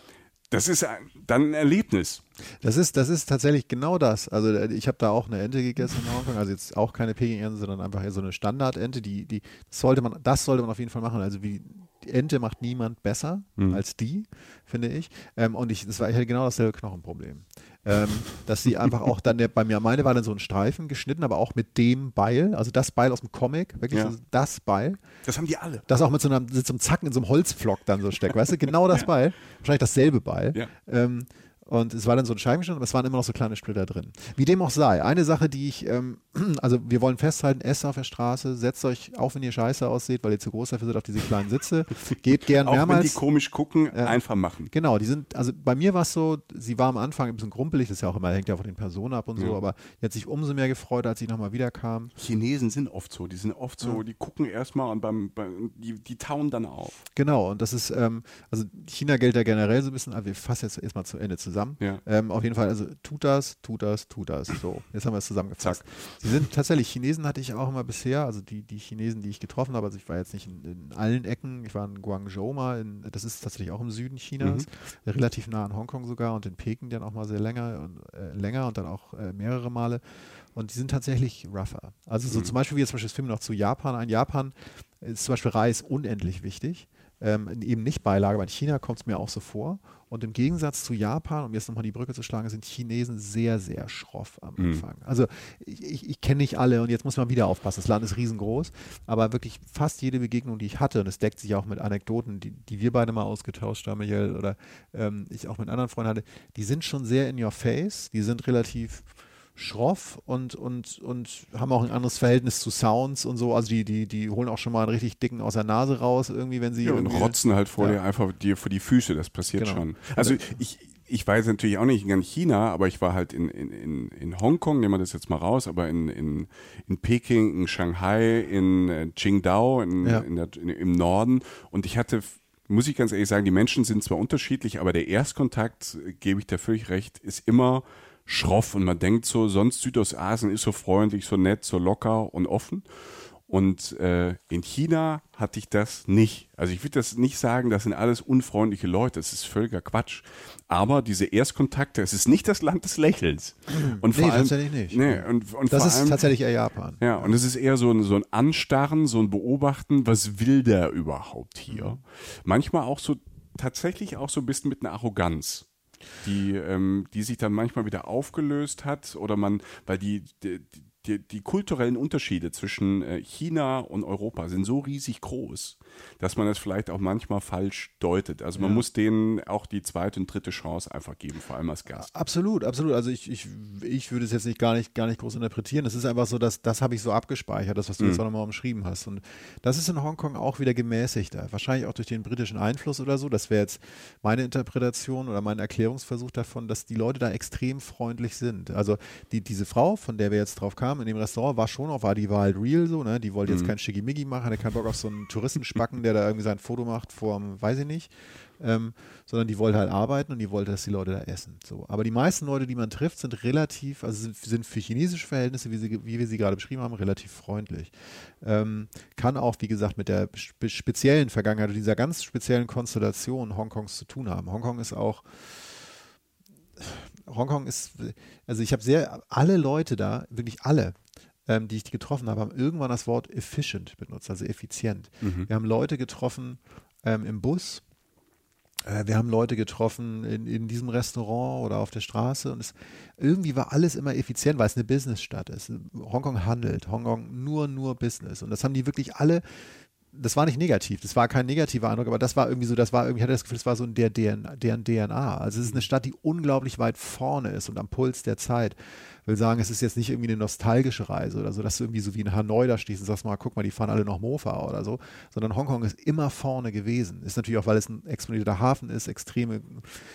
das ist dann ein Erlebnis. Das ist, das ist tatsächlich genau das. Also äh, ich habe da auch eine Ente gegessen in Hongkong, also jetzt auch keine Peking-Ente, sondern einfach so eine Standardente, die, die das sollte man, das sollte man auf jeden Fall machen. Also wie die Ente macht niemand besser als die, finde ich. Ähm, und ich, das war ich hatte genau dasselbe Knochenproblem. Ähm, dass sie einfach auch dann, der, bei mir, meine war dann so ein Streifen geschnitten, aber auch mit dem Beil, also das Beil aus dem Comic, wirklich Ja. so das Beil, Das haben die alle. das auch mit so, einem, so einem Zacken in so einem Holzpflock dann so steckt, weißt du, genau das Beil, wahrscheinlich dasselbe Beil. Ja. Ähm, und es war dann so ein Scheibenschnitt, aber es waren immer noch so kleine Splitter drin. Wie dem auch sei, eine Sache, die ich, ähm, also wir wollen festhalten, esst auf der Straße, setzt euch, auch wenn ihr scheiße ausseht, weil ihr zu groß dafür seid, auf diese kleinen Sitze, geht gern Auch wenn die mehrmals. komisch gucken, einfach machen. Genau, die sind, also bei mir war es so, sie war am Anfang ein bisschen grumpelig, das ist ja auch immer, hängt ja von den Personen ab und so, Ja. aber die hat sich umso mehr gefreut, als ich nochmal wiederkam. Chinesen sind oft so, die sind oft so, die gucken erstmal und beim, beim die, die tauen dann auf. Genau, und das ist, ähm, also China gilt ja generell so ein bisschen, aber wir fassen jetzt erstmal zu Ende zusammen. Ja. Ähm, auf jeden Fall, also tut das, tut das, tut das. So, jetzt haben wir es zusammengefasst. Sie sind tatsächlich, Chinesen hatte ich auch immer bisher, also die, die Chinesen, die ich getroffen habe, also ich war jetzt nicht in, in allen Ecken, ich war in Guangzhou mal, in, das ist tatsächlich auch im Süden Chinas, relativ nah an Hongkong sogar und in Peking dann auch mal sehr länger und äh, länger und dann auch äh, mehrere Male. Und die sind tatsächlich rougher. Also so zum Beispiel, wie jetzt zum Beispiel das Film noch zu Japan ein. Japan ist zum Beispiel Reis unendlich wichtig. Ähm, eben nicht Beilage, aber in China kommt es mir auch so vor. Und im Gegensatz zu Japan, um jetzt nochmal die Brücke zu schlagen, sind Chinesen sehr, sehr schroff am Anfang. Also ich, ich, ich kenne nicht alle und jetzt muss man wieder aufpassen. Das Land ist riesengroß, aber wirklich fast jede Begegnung, die ich hatte, und es deckt sich auch mit Anekdoten, die, die wir beide mal ausgetauscht haben, Michael, oder ähm, ich auch mit anderen Freunden hatte, die sind schon sehr in your face, die sind relativ schroff und, und, und haben auch ein anderes Verhältnis zu Sounds und so. Also die, die, die holen auch schon mal einen richtig dicken aus der Nase raus, irgendwie, wenn sie. Ja, und rotzen halt vor Ja. dir einfach dir vor die Füße, das passiert Genau. schon. Also ich, ich war jetzt natürlich auch nicht in China, aber ich war halt in, in, in, in Hongkong, nehmen wir das jetzt mal raus, aber in, in, in Peking, in Shanghai, in äh, Qingdao, in, Ja. in der, im Norden und ich hatte muss ich ganz ehrlich sagen, die Menschen sind zwar unterschiedlich, aber der Erstkontakt, äh, gebe ich dir völlig recht, ist immer schroff und man denkt so, sonst Südostasien ist so freundlich, so nett, so locker und offen. Und äh, in China hatte ich das nicht. Also ich würde das nicht sagen, das sind alles unfreundliche Leute. Das ist völliger Quatsch. Aber diese Erstkontakte, es ist nicht das Land des Lächelns. Und vor Nee, allem, tatsächlich nicht. Nee, und, und Das vor ist allem, tatsächlich eher Japan. ja, und es ist eher so ein, so ein Anstarren, so ein Beobachten, was will der überhaupt hier? Manchmal auch so, tatsächlich auch so ein bisschen mit einer Arroganz. Die, ähm, die sich dann manchmal wieder aufgelöst hat oder man, weil die, die, die, die kulturellen Unterschiede zwischen äh, China und Europa sind so riesig groß, dass man es vielleicht auch manchmal falsch deutet. Also man muss denen auch die zweite und dritte Chance einfach geben, vor allem als Gast. Absolut, absolut. Also ich, ich, ich würde es jetzt nicht gar nicht gar nicht groß interpretieren. Es ist einfach so, dass das habe ich so abgespeichert, das, was du jetzt auch nochmal umschrieben hast. Und das ist in Hongkong auch wieder gemäßigter. Wahrscheinlich auch durch den britischen Einfluss oder so. Das wäre jetzt meine Interpretation oder mein Erklärungsversuch davon, dass die Leute da extrem freundlich sind. Also die, diese Frau, von der wir jetzt drauf kamen, in dem Restaurant war schon auch, war die war halt real so, ne? Die wollte jetzt Mhm. kein Schickimicki machen, hatte keinen Bock auf so einen Touristenspacken, der da irgendwie sein Foto macht vorm, weiß ich nicht. Ähm, sondern die wollte halt arbeiten und die wollte, dass die Leute da essen. So. Aber die meisten Leute, die man trifft, sind relativ, also sind, sind für chinesische Verhältnisse, wie, sie, wie wir sie gerade beschrieben haben, relativ freundlich. Ähm, kann auch, wie gesagt, mit der spe speziellen Vergangenheit, dieser ganz speziellen Konstellation Hongkongs zu tun haben. Hongkong ist auch Hongkong ist, also ich habe sehr, alle Leute da, wirklich alle, ähm, die ich getroffen habe, haben irgendwann das Wort efficient benutzt, also effizient. Mhm. Wir haben Leute getroffen ähm, im Bus, äh, wir haben Leute getroffen in, in diesem Restaurant oder auf der Straße und es, irgendwie war alles immer effizient, weil es eine Businessstadt ist. Hongkong handelt, Hongkong nur, nur Business. Und das haben die wirklich alle das war nicht negativ, das war kein negativer Eindruck, aber das war irgendwie so, das war irgendwie, ich hatte das Gefühl, das war so in der deren DNA. Also es ist eine Stadt, die unglaublich weit vorne ist und am Puls der Zeit. Ich will sagen, es ist jetzt nicht irgendwie eine nostalgische Reise oder so, dass du irgendwie so wie in Hanoi da stehst und sagst mal, guck mal, die fahren alle noch Mofa oder so, sondern Hongkong ist immer vorne gewesen. Ist natürlich auch, weil es ein exponierter Hafen ist, extreme,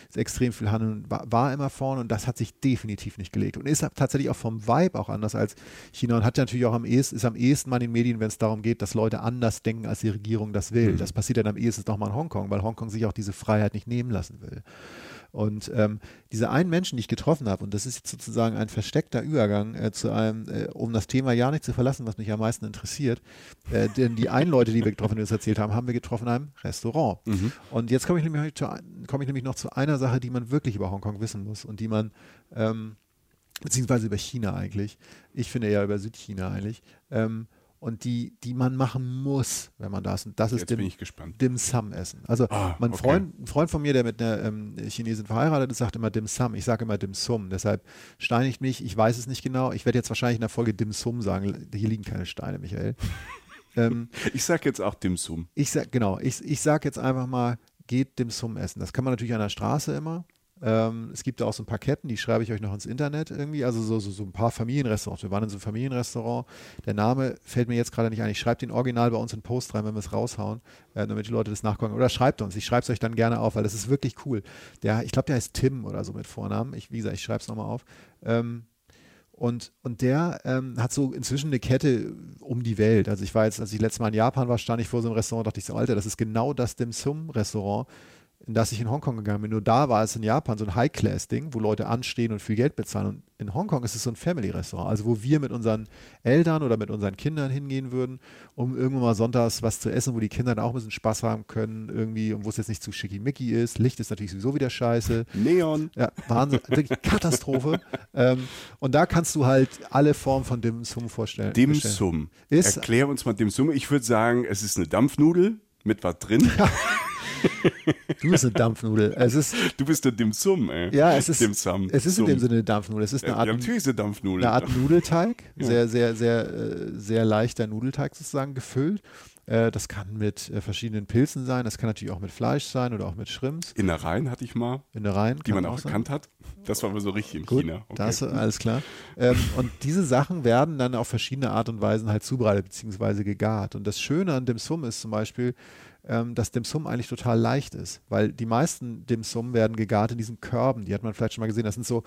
ist extrem viel Handel, war, war immer vorne und das hat sich definitiv nicht gelegt und ist tatsächlich auch vom Vibe auch anders als China und hat natürlich auch am ehesten, ist am ehesten mal in den Medien, wenn es darum geht, dass Leute anders denken, als die Regierung das will. Mhm. Das passiert dann am ehesten nochmal in Hongkong, weil Hongkong sich auch diese Freiheit nicht nehmen lassen will. Und ähm, diese einen Menschen, die ich getroffen habe, und das ist jetzt sozusagen ein versteckter Übergang äh, zu einem, äh, um das Thema ja nicht zu verlassen, was mich am meisten interessiert, äh, denn die einen Leute, die wir getroffen, die uns erzählt haben, haben wir getroffen in einem Restaurant. Mhm. Und jetzt komme ich, nämlich zu komme ich nämlich noch zu einer Sache, die man wirklich über Hongkong wissen muss und die man, ähm, beziehungsweise über China eigentlich, ich finde eher über Südchina eigentlich, ähm, und die, die man machen muss, wenn man da ist. Und das ist Jetzt Dim, bin ich gespannt. Dim Sum essen. Also Ah, mein okay. Freund, ein Freund von mir, der mit einer ähm, Chinesin verheiratet ist, sagt immer Dim Sum. Ich sage immer Dim Sum. Deshalb steinigt mich. Ich weiß es nicht genau. Ich werde jetzt wahrscheinlich in der Folge Dim Sum sagen. Hier liegen keine Steine, Michael. ähm, Ich sag jetzt auch Dim Sum. ich sag, genau, ich, ich sag jetzt einfach mal, geht Dim Sum essen. Das kann man natürlich an der Straße immer. Ähm, es gibt da auch so ein paar Ketten, die schreibe ich euch noch ins Internet irgendwie. Also so, so, so ein paar Familienrestaurants. Wir waren in so einem Familienrestaurant. Der Name fällt mir jetzt gerade nicht ein. Ich schreibe den Original bei uns in Post rein, wenn wir es raushauen, äh, damit die Leute das nachgucken. Oder schreibt uns. Ich schreibe es euch dann gerne auf, weil das ist wirklich cool. Der, ich glaube, der heißt Tim oder so mit Vornamen. Ich, wie gesagt, ich schreibe es nochmal auf. Ähm, und, und der ähm, hat so inzwischen eine Kette um die Welt. Also ich war jetzt, als ich letztes Mal in Japan war, stand ich vor so einem Restaurant, dachte ich so, Alter, das ist genau das Dim Sum Restaurant, in das ich in Hongkong gegangen bin. Nur da war es in Japan so ein High-Class-Ding, wo Leute anstehen und viel Geld bezahlen. Und in Hongkong ist es so ein Family-Restaurant, also wo wir mit unseren Eltern oder mit unseren Kindern hingehen würden, um irgendwann mal sonntags was zu essen, wo die Kinder dann auch ein bisschen Spaß haben können irgendwie und wo es jetzt nicht zu schickimicki ist. Licht ist natürlich sowieso wieder scheiße. Neon. Ja, Wahnsinn, wirklich Katastrophe. ähm, und da kannst du halt alle Formen von Dim Sum vorstellen. Dim. Sum. Erklär uns mal Dim Sum. Ich würde sagen, es ist eine Dampfnudel mit was drin. Du bist eine Dampfnudel. Es ist, Du bist der Dim Sum, ey. ja, es ist, Dim Sum. es ist in dem Sinne eine Dampfnudel. Es ist eine Ja, Art, natürlich ist eine Dampfnudel. eine Art Nudelteig, sehr, sehr, sehr, äh, sehr leichter Nudelteig sozusagen gefüllt. Äh, Das kann mit äh, verschiedenen Pilzen sein, das kann natürlich auch mit Fleisch sein oder auch mit Shrimps. Innereien hatte ich mal, Innereien. die man auch sein. erkannt hat. Das war aber so richtig in Gut, China. Okay. das alles klar. Ähm, und diese Sachen werden dann auf verschiedene Art und Weisen halt zubereitet bzw. gegart. Und das Schöne an Dim Sum ist zum Beispiel, ähm, dass Dim Sum eigentlich total leicht ist, weil die meisten Dim Sum werden gegart in diesen Körben. Die hat man vielleicht schon mal gesehen. Das sind so,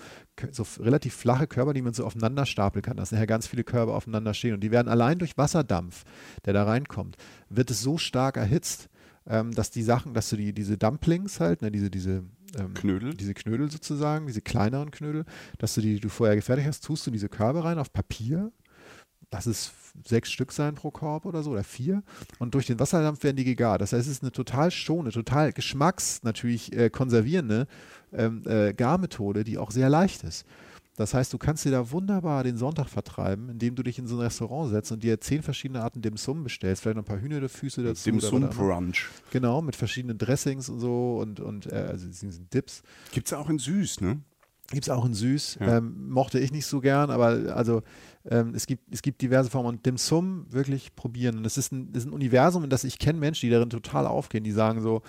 so relativ flache Körper, die man so aufeinander stapeln kann. Da sind ja ganz viele Körbe aufeinander stehen. Und die werden allein durch Wasserdampf, der da reinkommt, wird es so stark erhitzt, ähm, dass die Sachen, dass du die, diese Dumplings halt, ne, diese, diese ähm, Knödel. diese Knödel sozusagen, diese kleineren Knödel, dass du die, die du vorher gefertigt hast, tust du in diese Körbe rein auf Papier. Lass es sechs Stück sein pro Korb oder so oder vier. Und durch den Wasserdampf werden die gegart. Das heißt, es ist eine total schone, total geschmacks natürlich äh, konservierende ähm, äh, Garmethode, die auch sehr leicht ist. Das heißt, du kannst dir da wunderbar den Sonntag vertreiben, indem du dich in so ein Restaurant setzt und dir zehn verschiedene Arten Dim Sum bestellst, vielleicht noch ein paar Hühnerfüße dazu. Dim Sum. Brunch. Genau, mit verschiedenen Dressings und so und, und äh, also Dips. Gibt es auch in süß, ne? Gibt es auch in süß. Ja. Ähm, mochte ich nicht so gern, aber also ähm, es, gibt, es gibt diverse Formen und Dim Sum wirklich probieren. Und es ist ein, das ist ein Universum, in das ich kenne Menschen, die darin total aufgehen, die sagen so,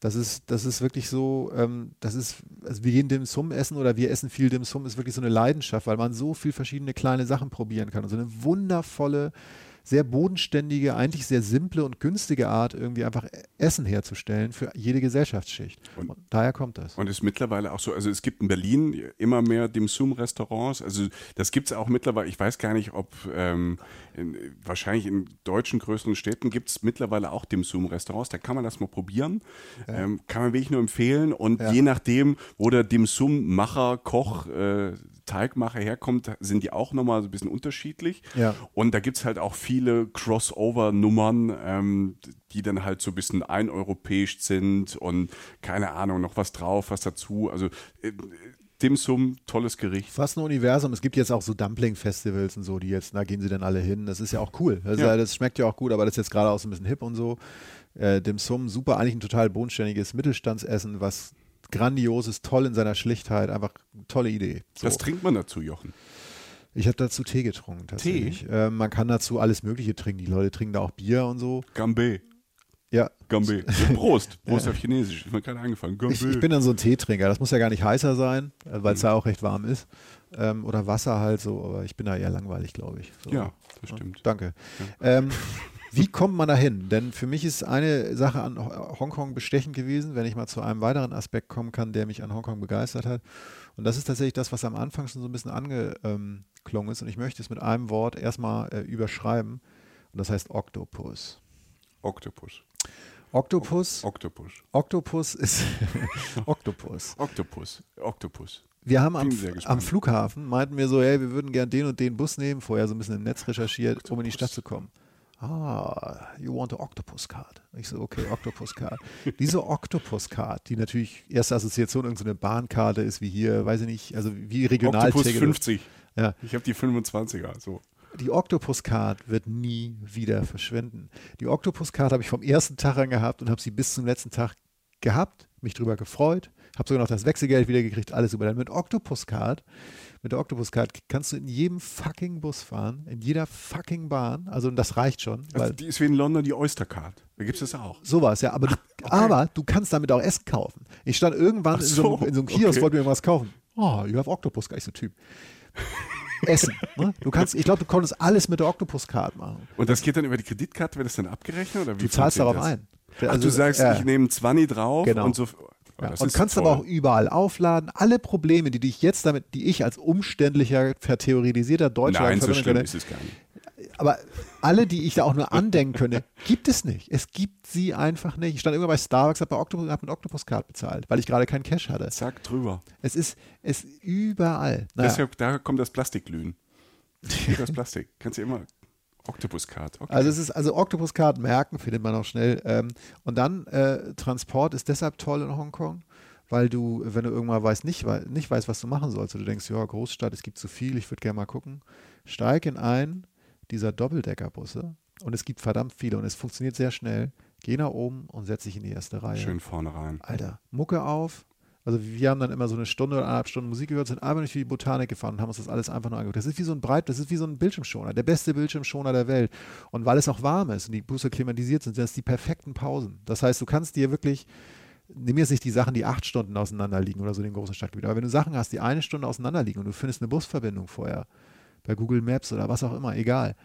das ist, das ist wirklich so, ähm, das ist, also wir gehen Dim Sum essen oder wir essen viel Dim Sum, ist wirklich so eine Leidenschaft, weil man so viel verschiedene kleine Sachen probieren kann und so eine wundervolle sehr bodenständige, eigentlich sehr simple und günstige Art, irgendwie einfach Essen herzustellen für jede Gesellschaftsschicht. Und, und daher kommt das. Und ist mittlerweile auch so, also es gibt in Berlin immer mehr Dim Sum-Restaurants, also das gibt es auch mittlerweile, ich weiß gar nicht, ob ähm, in, wahrscheinlich in deutschen größeren Städten gibt es mittlerweile auch Dim Sum-Restaurants, da kann man das mal probieren, ja. ähm, kann man wirklich nur empfehlen und ja. je nachdem, wo der Dim Sum-Macher, Koch, äh, Teigmacher herkommt, sind die auch nochmal so ein bisschen unterschiedlich. Ja. Und da gibt es halt auch viele Crossover-Nummern, ähm, die dann halt so ein bisschen eineuropäisch sind und keine Ahnung, noch was drauf, was dazu. Also äh, Dim Sum, tolles Gericht. Fast ein Universum. Es gibt jetzt auch so Dumpling-Festivals und so, die jetzt, da gehen sie dann alle hin. Das ist ja auch cool. Das, ja. das schmeckt ja auch gut, aber das ist jetzt gerade auch so ein bisschen hip und so. Äh, Dim Sum, super, eigentlich ein total bodenständiges Mittelstandsessen, was grandios ist, toll in seiner Schlichtheit, einfach tolle Idee. So. Was trinkt man dazu, Jochen? Ich habe dazu Tee getrunken, tatsächlich. Tee? Äh, man kann dazu alles Mögliche trinken. Die Leute trinken da auch Bier und so. Gambé. Ja. Gambé. Prost. Prost ja. auf Chinesisch. Ich bin gerade angefangen. Ich, ich, bin dann so ein Teetrinker. Das muss ja gar nicht heißer sein, äh, weil es mhm. da auch recht warm ist. Ähm, oder Wasser halt so, aber ich bin da eher langweilig, glaube ich. So. Ja, das stimmt. danke. Ja. Ähm, wie kommt man da hin? Denn für mich ist eine Sache an Hongkong bestechend gewesen, wenn ich mal zu einem weiteren Aspekt kommen kann, der mich an Hongkong begeistert hat. Und das ist tatsächlich das, was am Anfang schon so ein bisschen angeklungen ist. Und ich möchte es mit einem Wort erstmal äh, überschreiben. Und das heißt Octopus. Octopus. Octopus. Octopus. Octopus ist Octopus. Octopus. Octopus. Wir haben am, am, Flughafen, meinten wir so, hey, wir würden gern den und den Bus nehmen, vorher so ein bisschen im Netz recherchiert, Octopus. um in die Stadt zu kommen. Ah, you want a Octopus Card? Ich so, okay, Octopus Card. Diese Octopus Card, die natürlich erste Assoziation irgendeine Bahnkarte ist, wie hier, weiß ich nicht, also wie regional. Octopus 50. Ja. Ich habe die 25er, so die Octopus-Card wird nie wieder verschwinden. Die Octopus-Card habe ich vom ersten Tag an gehabt und habe sie bis zum letzten Tag gehabt, mich drüber gefreut, habe sogar noch das Wechselgeld wieder gekriegt, alles über. Dann mit Octopus-Card, mit der Octopus-Card kannst du in jedem fucking Bus fahren, in jeder fucking Bahn, also das reicht schon. Also die ist wie in London die Oyster-Card. Da gibt es das auch. Sowas, ja, aber, du, okay. aber du kannst damit auch Essen kaufen. Ich stand irgendwann so, in, so, in so einem Kiosk, okay. wollte mir irgendwas kaufen. Oh, you have Octopus, gar nicht so Typ. Essen. Ne? Du kannst, ich glaube, du konntest alles mit der Octopus-Card machen. Und das geht dann über die Kreditkarte, wird das dann abgerechnet? Oder wie du zahlst darauf das? ein. Ach, also, du sagst, äh, ich nehme 20 drauf genau. und so. Ja, und kannst toll. aber auch überall aufladen. Alle Probleme, die dich jetzt damit, die ich als umständlicher, vertheoretisierter Deutscher Nein, so schlimm ist es gar nicht aber alle, die ich da auch nur andenken könnte, gibt es nicht. Es gibt sie einfach nicht. Ich stand immer bei Starbucks, habe Octopus, hab mit Octopus Card bezahlt, weil ich gerade keinen Cash hatte. Zack, drüber. Es ist, es überall. Naja. Deshalb, da kommt das Plastikglühen. das Plastik. Kannst du immer Octopus Card. Okay. Also es ist also Octopus Card merken findet man auch schnell. Ähm, und dann äh, Transport ist deshalb toll in Hongkong, weil du, wenn du irgendwann weißt, nicht, nicht weißt, was du machen sollst, du denkst, ja Großstadt, es gibt zu viel, ich würde gerne mal gucken, steig in ein dieser Doppeldeckerbusse und es gibt verdammt viele und es funktioniert sehr schnell. Geh nach oben und setz dich in die erste Reihe. Schön vorne rein. Alter, Mucke auf. Also wir haben dann immer so eine Stunde oder eineinhalb Stunden Musik gehört, sind einfach durch die Botanik gefahren und haben uns das alles einfach nur angeguckt. Das ist wie so ein Breit, das ist wie so ein Bildschirmschoner, der beste Bildschirmschoner der Welt. Und weil es auch warm ist und die Busse klimatisiert sind, sind das die perfekten Pausen. Das heißt, du kannst dir wirklich, nimm jetzt nicht die Sachen, die acht Stunden auseinander liegen oder so den großen Stadtgebiet, aber wenn du Sachen hast, die eine Stunde auseinander liegen und du findest eine Busverbindung vorher, bei Google Maps oder was auch immer, egal,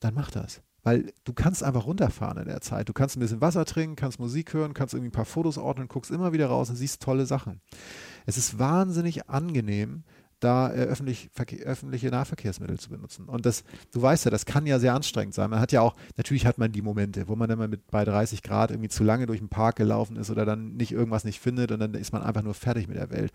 dann mach das. Weil du kannst einfach runterfahren in der Zeit. Du kannst ein bisschen Wasser trinken, kannst Musik hören, kannst irgendwie ein paar Fotos ordnen, guckst immer wieder raus und siehst tolle Sachen. Es ist wahnsinnig angenehm, da äh, öffentlich, öffentliche Nahverkehrsmittel zu benutzen. Und das, du weißt ja, das kann ja sehr anstrengend sein. Man hat ja auch, natürlich hat man die Momente, wo man dann mal mit bei 30 Grad irgendwie zu lange durch den Park gelaufen ist oder dann nicht irgendwas nicht findet und dann ist man einfach nur fertig mit der Welt.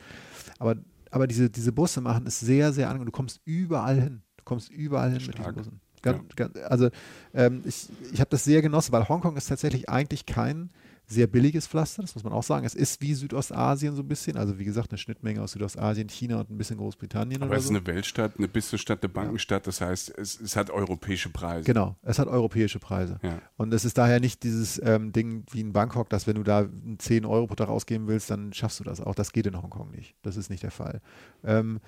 Aber, aber diese, diese Busse machen es sehr, sehr angenehm. Du kommst überall hin. Du kommst überall hin Stark. mit diesen Bussen. Ganz, ja. ganz, also ähm, ich, ich habe das sehr genossen, weil Hongkong ist tatsächlich eigentlich kein sehr billiges Pflaster, das muss man auch sagen. Es ist wie Südostasien so ein bisschen, also wie gesagt, eine Schnittmenge aus Südostasien, China und ein bisschen Großbritannien. Aber es ist so. eine Weltstadt, eine Bistestadt, eine Bankenstadt, das heißt, es, es, hat europäische Preise. Genau, es hat europäische Preise. Ja. Und es ist daher nicht dieses ähm, Ding wie in Bangkok, dass wenn du da 10 Euro pro Tag ausgeben willst, dann schaffst du das auch. Das geht in Hongkong nicht. Das ist nicht der Fall. Ähm,